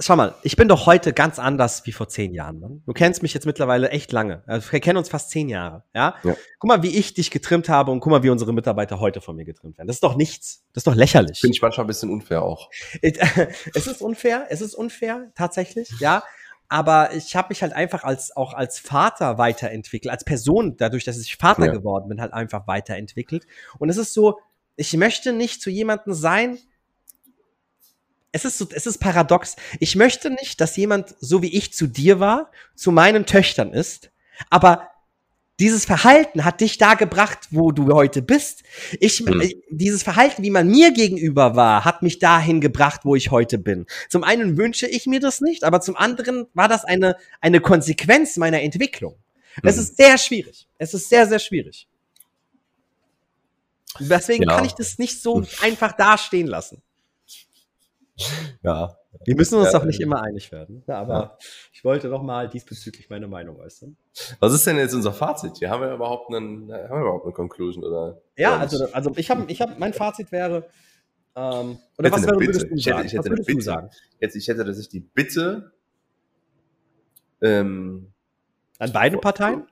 schau mal, ich bin doch heute ganz anders wie vor zehn Jahren. Mann. Du kennst mich jetzt mittlerweile echt lange. Also wir kennen uns fast zehn Jahre. Ja? Ja. Guck mal, wie ich dich getrimmt habe und guck mal, wie unsere Mitarbeiter heute von mir getrimmt werden. Das ist doch nichts. Das ist doch lächerlich. Finde ich manchmal ein bisschen unfair auch. es ist unfair, es ist unfair, tatsächlich, ja. Aber ich habe mich halt einfach als auch als Vater weiterentwickelt, als Person, dadurch, dass ich Vater Ja. geworden bin, halt einfach weiterentwickelt. Und es ist so, ich möchte nicht zu jemandem sein. Es ist so, es ist paradox. Ich möchte nicht, dass jemand, so wie ich zu dir war, zu meinen Töchtern ist, aber dieses Verhalten hat dich da gebracht, wo du heute bist. Ich, Hm. äh, dieses Verhalten, wie man mir gegenüber war, hat mich dahin gebracht, wo ich heute bin. Zum einen wünsche ich mir das nicht, aber zum anderen war das eine, eine Konsequenz meiner Entwicklung. Es Mhm. ist sehr schwierig. Es ist sehr, sehr schwierig. Deswegen Ja. kann ich das nicht so einfach dastehen lassen. Ja. Wir müssen uns Ja. doch nicht immer einig werden. Ja, aber ich wollte doch mal diesbezüglich meine Meinung äußern. Was ist denn jetzt unser Fazit? Hier haben wir überhaupt einen, haben wir überhaupt eine Conclusion oder? Ja, nicht? also, also ich habe, ich hab, mein Fazit wäre, ähm, oder was wäre, würdest du Ich hätte- ich hätte was Bitte. sagen? jetzt, ich hätte, dass ich die Bitte, ähm, An beiden Parteien?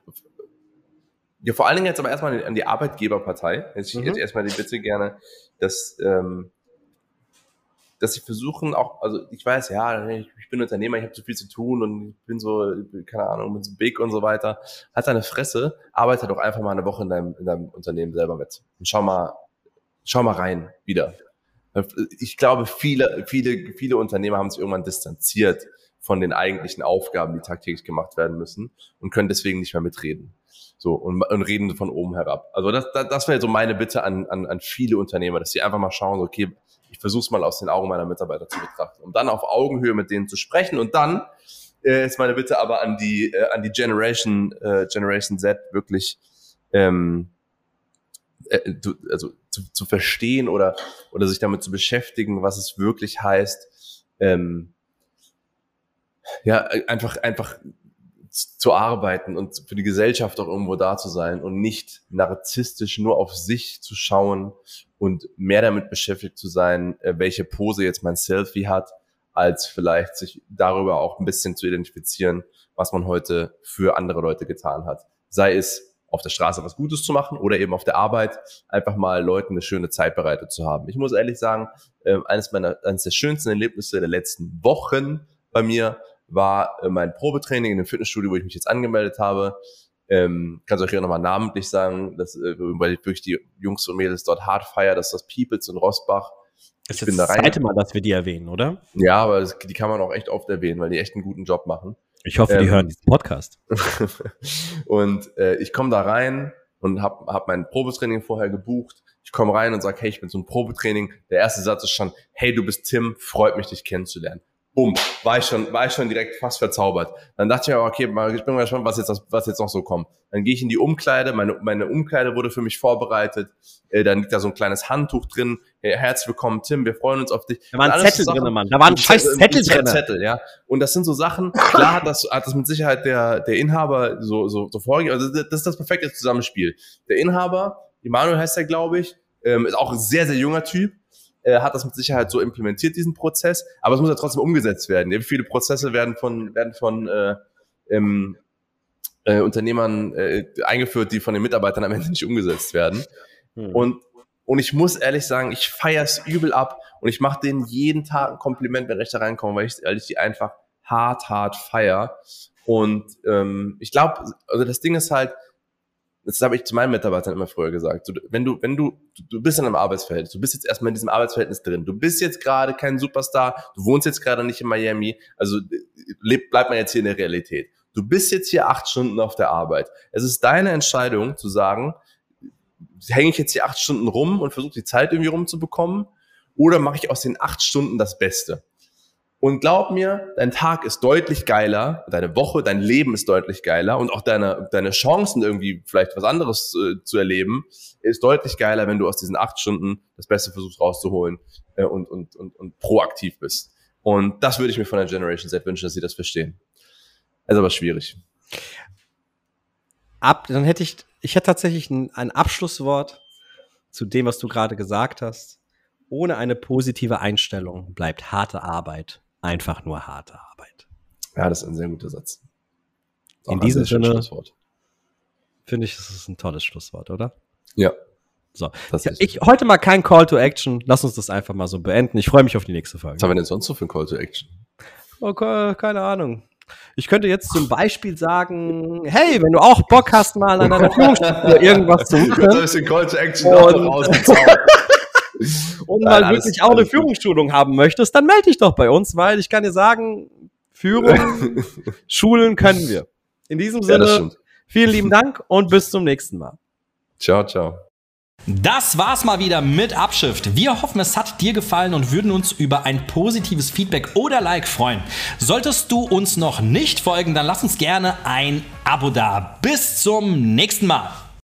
ja, vor allen Dingen jetzt aber erstmal an die Arbeitgeberpartei. Jetzt, Ich Mhm. hätte erstmal die Bitte gerne, dass, ähm, dass sie versuchen auch, also ich weiß, ja, ich bin Unternehmer, ich habe zu viel zu tun und ich bin so, keine Ahnung, bin so big und so weiter. Halt deine Fresse, arbeite doch einfach mal eine Woche in deinem, in deinem Unternehmen selber mit. Und schau mal, schau mal rein, wieder. Ich glaube, viele, viele, viele Unternehmer haben sich irgendwann distanziert von den eigentlichen Aufgaben, die tagtäglich gemacht werden müssen und können deswegen nicht mehr mitreden. So, und, und reden von oben herab. Also das, das, das wäre so meine Bitte an, an, an viele Unternehmer, dass sie einfach mal schauen, okay, ich versuche es mal aus den Augen meiner Mitarbeiter zu betrachten, um dann auf Augenhöhe mit denen zu sprechen. Und dann äh, ist meine Bitte aber an die äh, an die Generation äh, Generation Z wirklich ähm, äh, du, also zu, zu verstehen oder oder sich damit zu beschäftigen, was es wirklich heißt, ähm, ja einfach einfach zu arbeiten und für die Gesellschaft auch irgendwo da zu sein und nicht narzisstisch nur auf sich zu schauen und mehr damit beschäftigt zu sein, äh, welche Pose jetzt mein Selfie hat, als vielleicht sich darüber auch ein bisschen zu identifizieren, was man heute für andere Leute getan hat. Sei es auf der Straße was Gutes zu machen oder eben auf der Arbeit einfach mal Leuten eine schöne Zeit bereitet zu haben. Ich muss ehrlich sagen, äh, eines meiner, eines der schönsten Erlebnisse der letzten Wochen bei mir war äh, mein Probetraining in dem Fitnessstudio, wo ich mich jetzt angemeldet habe. Ähm, kannst euch hier nochmal namentlich sagen, dass, äh, weil ich wirklich die Jungs und Mädels dort hart feier, dass das Peoples in Rosbach. Das Ich ist bin das da rein- zweite Mal, dass wir die erwähnen, oder? Ja, aber das, die kann man auch echt oft erwähnen, weil die echt einen guten Job machen. Ich hoffe, die Ähm, hören diesen Podcast. und äh, ich komme da rein und habe hab mein Probetraining vorher gebucht. Ich komme rein und sage, hey, ich bin so ein Probetraining. Der erste Satz ist schon, hey, du bist Tim, freut mich, dich kennenzulernen. Bumm, war ich schon, war ich schon direkt fast verzaubert. Dann dachte ich mir, okay, mal- ich bin mal gespannt, was jetzt, was jetzt noch so kommt. Dann gehe ich in die Umkleide, meine, meine Umkleide wurde für mich vorbereitet. Äh, dann liegt da so ein kleines Handtuch drin. Herzlich willkommen, Tim, wir freuen uns auf dich. Da waren Zettel so drin, Mann. Da waren scheiß Zettel, drin. Zettel, ja. Und das sind so Sachen, klar hat das, hat das mit Sicherheit der, der Inhaber so, so, so vorgegeben. Also das ist das perfekte Zusammenspiel. Der Inhaber, Emanuel heißt er, glaube ich, ähm, ist auch ein sehr, sehr junger Typ, äh, hat das mit Sicherheit so implementiert, diesen Prozess, aber es muss ja trotzdem umgesetzt werden. Ja, Viele Prozesse werden von, werden von, äh, ähm, äh, Unternehmern äh, eingeführt, die von den Mitarbeitern am Ende nicht umgesetzt werden. Hm. Und, und ich muss ehrlich sagen, ich feiere es übel ab und ich mache denen jeden Tag ein Kompliment, wenn Rechte reinkommen, weil ich, weil ich die einfach hart, hart feier. Und ähm, ich glaube, also das Ding ist halt, das habe ich zu meinen Mitarbeitern immer früher gesagt. Du, wenn du, wenn du, du bist in einem Arbeitsverhältnis, du bist jetzt erstmal in diesem Arbeitsverhältnis drin, du bist jetzt gerade kein Superstar, du wohnst jetzt gerade nicht in Miami, also leb, bleib mal jetzt hier in der Realität. Du bist jetzt hier acht Stunden auf der Arbeit. Es ist deine Entscheidung zu sagen, hänge ich jetzt hier acht Stunden rum und versuche die Zeit irgendwie rumzubekommen oder mache ich aus den acht Stunden das Beste? Und glaub mir, dein Tag ist deutlich geiler, deine Woche, dein Leben ist deutlich geiler und auch deine, deine Chancen irgendwie vielleicht was anderes äh, zu erleben, ist deutlich geiler, wenn du aus diesen acht Stunden das Beste versuchst rauszuholen äh, und, und, und, und proaktiv bist. Und das würde ich mir von der Generation Z wünschen, dass sie das verstehen. ist aber schwierig. Ab, dann hätte ich, ich hätte tatsächlich ein, ein Abschlusswort zu dem, was du gerade gesagt hast. Ohne eine positive Einstellung bleibt harte Arbeit einfach nur harte Arbeit. Ja, das ist ein sehr guter Satz. In diesem Sinne-. Finde ich, das ist ein tolles Schlusswort, oder? Ja. So. Das Ja, ist ich, heute mal kein Call to Action. Lass uns das einfach mal so beenden. Ich freue mich auf die nächste Folge. Was haben wir denn sonst so für ein Call to Action? Okay, keine Ahnung. Ich könnte jetzt zum Beispiel sagen, hey, wenn du auch Bock hast, mal an einer Führungsstruktur irgendwas zu Jetzt habe machen ich den Call to Action Und- rausgezaubert. und Nein, mal alles- wirklich auch eine. Führungsschulung haben möchtest, dann melde dich doch bei uns, weil ich kann dir sagen, Führung, Schulen können wir. In diesem Ja, Sinne, stimmt. vielen lieben Dank und bis zum nächsten Mal. Ciao, ciao. Das war's mal wieder mit Abschrift. Wir hoffen, es hat dir gefallen und würden uns über ein positives Feedback oder Like freuen. Solltest du uns noch nicht folgen, dann lass uns gerne ein Abo da. Bis zum nächsten Mal.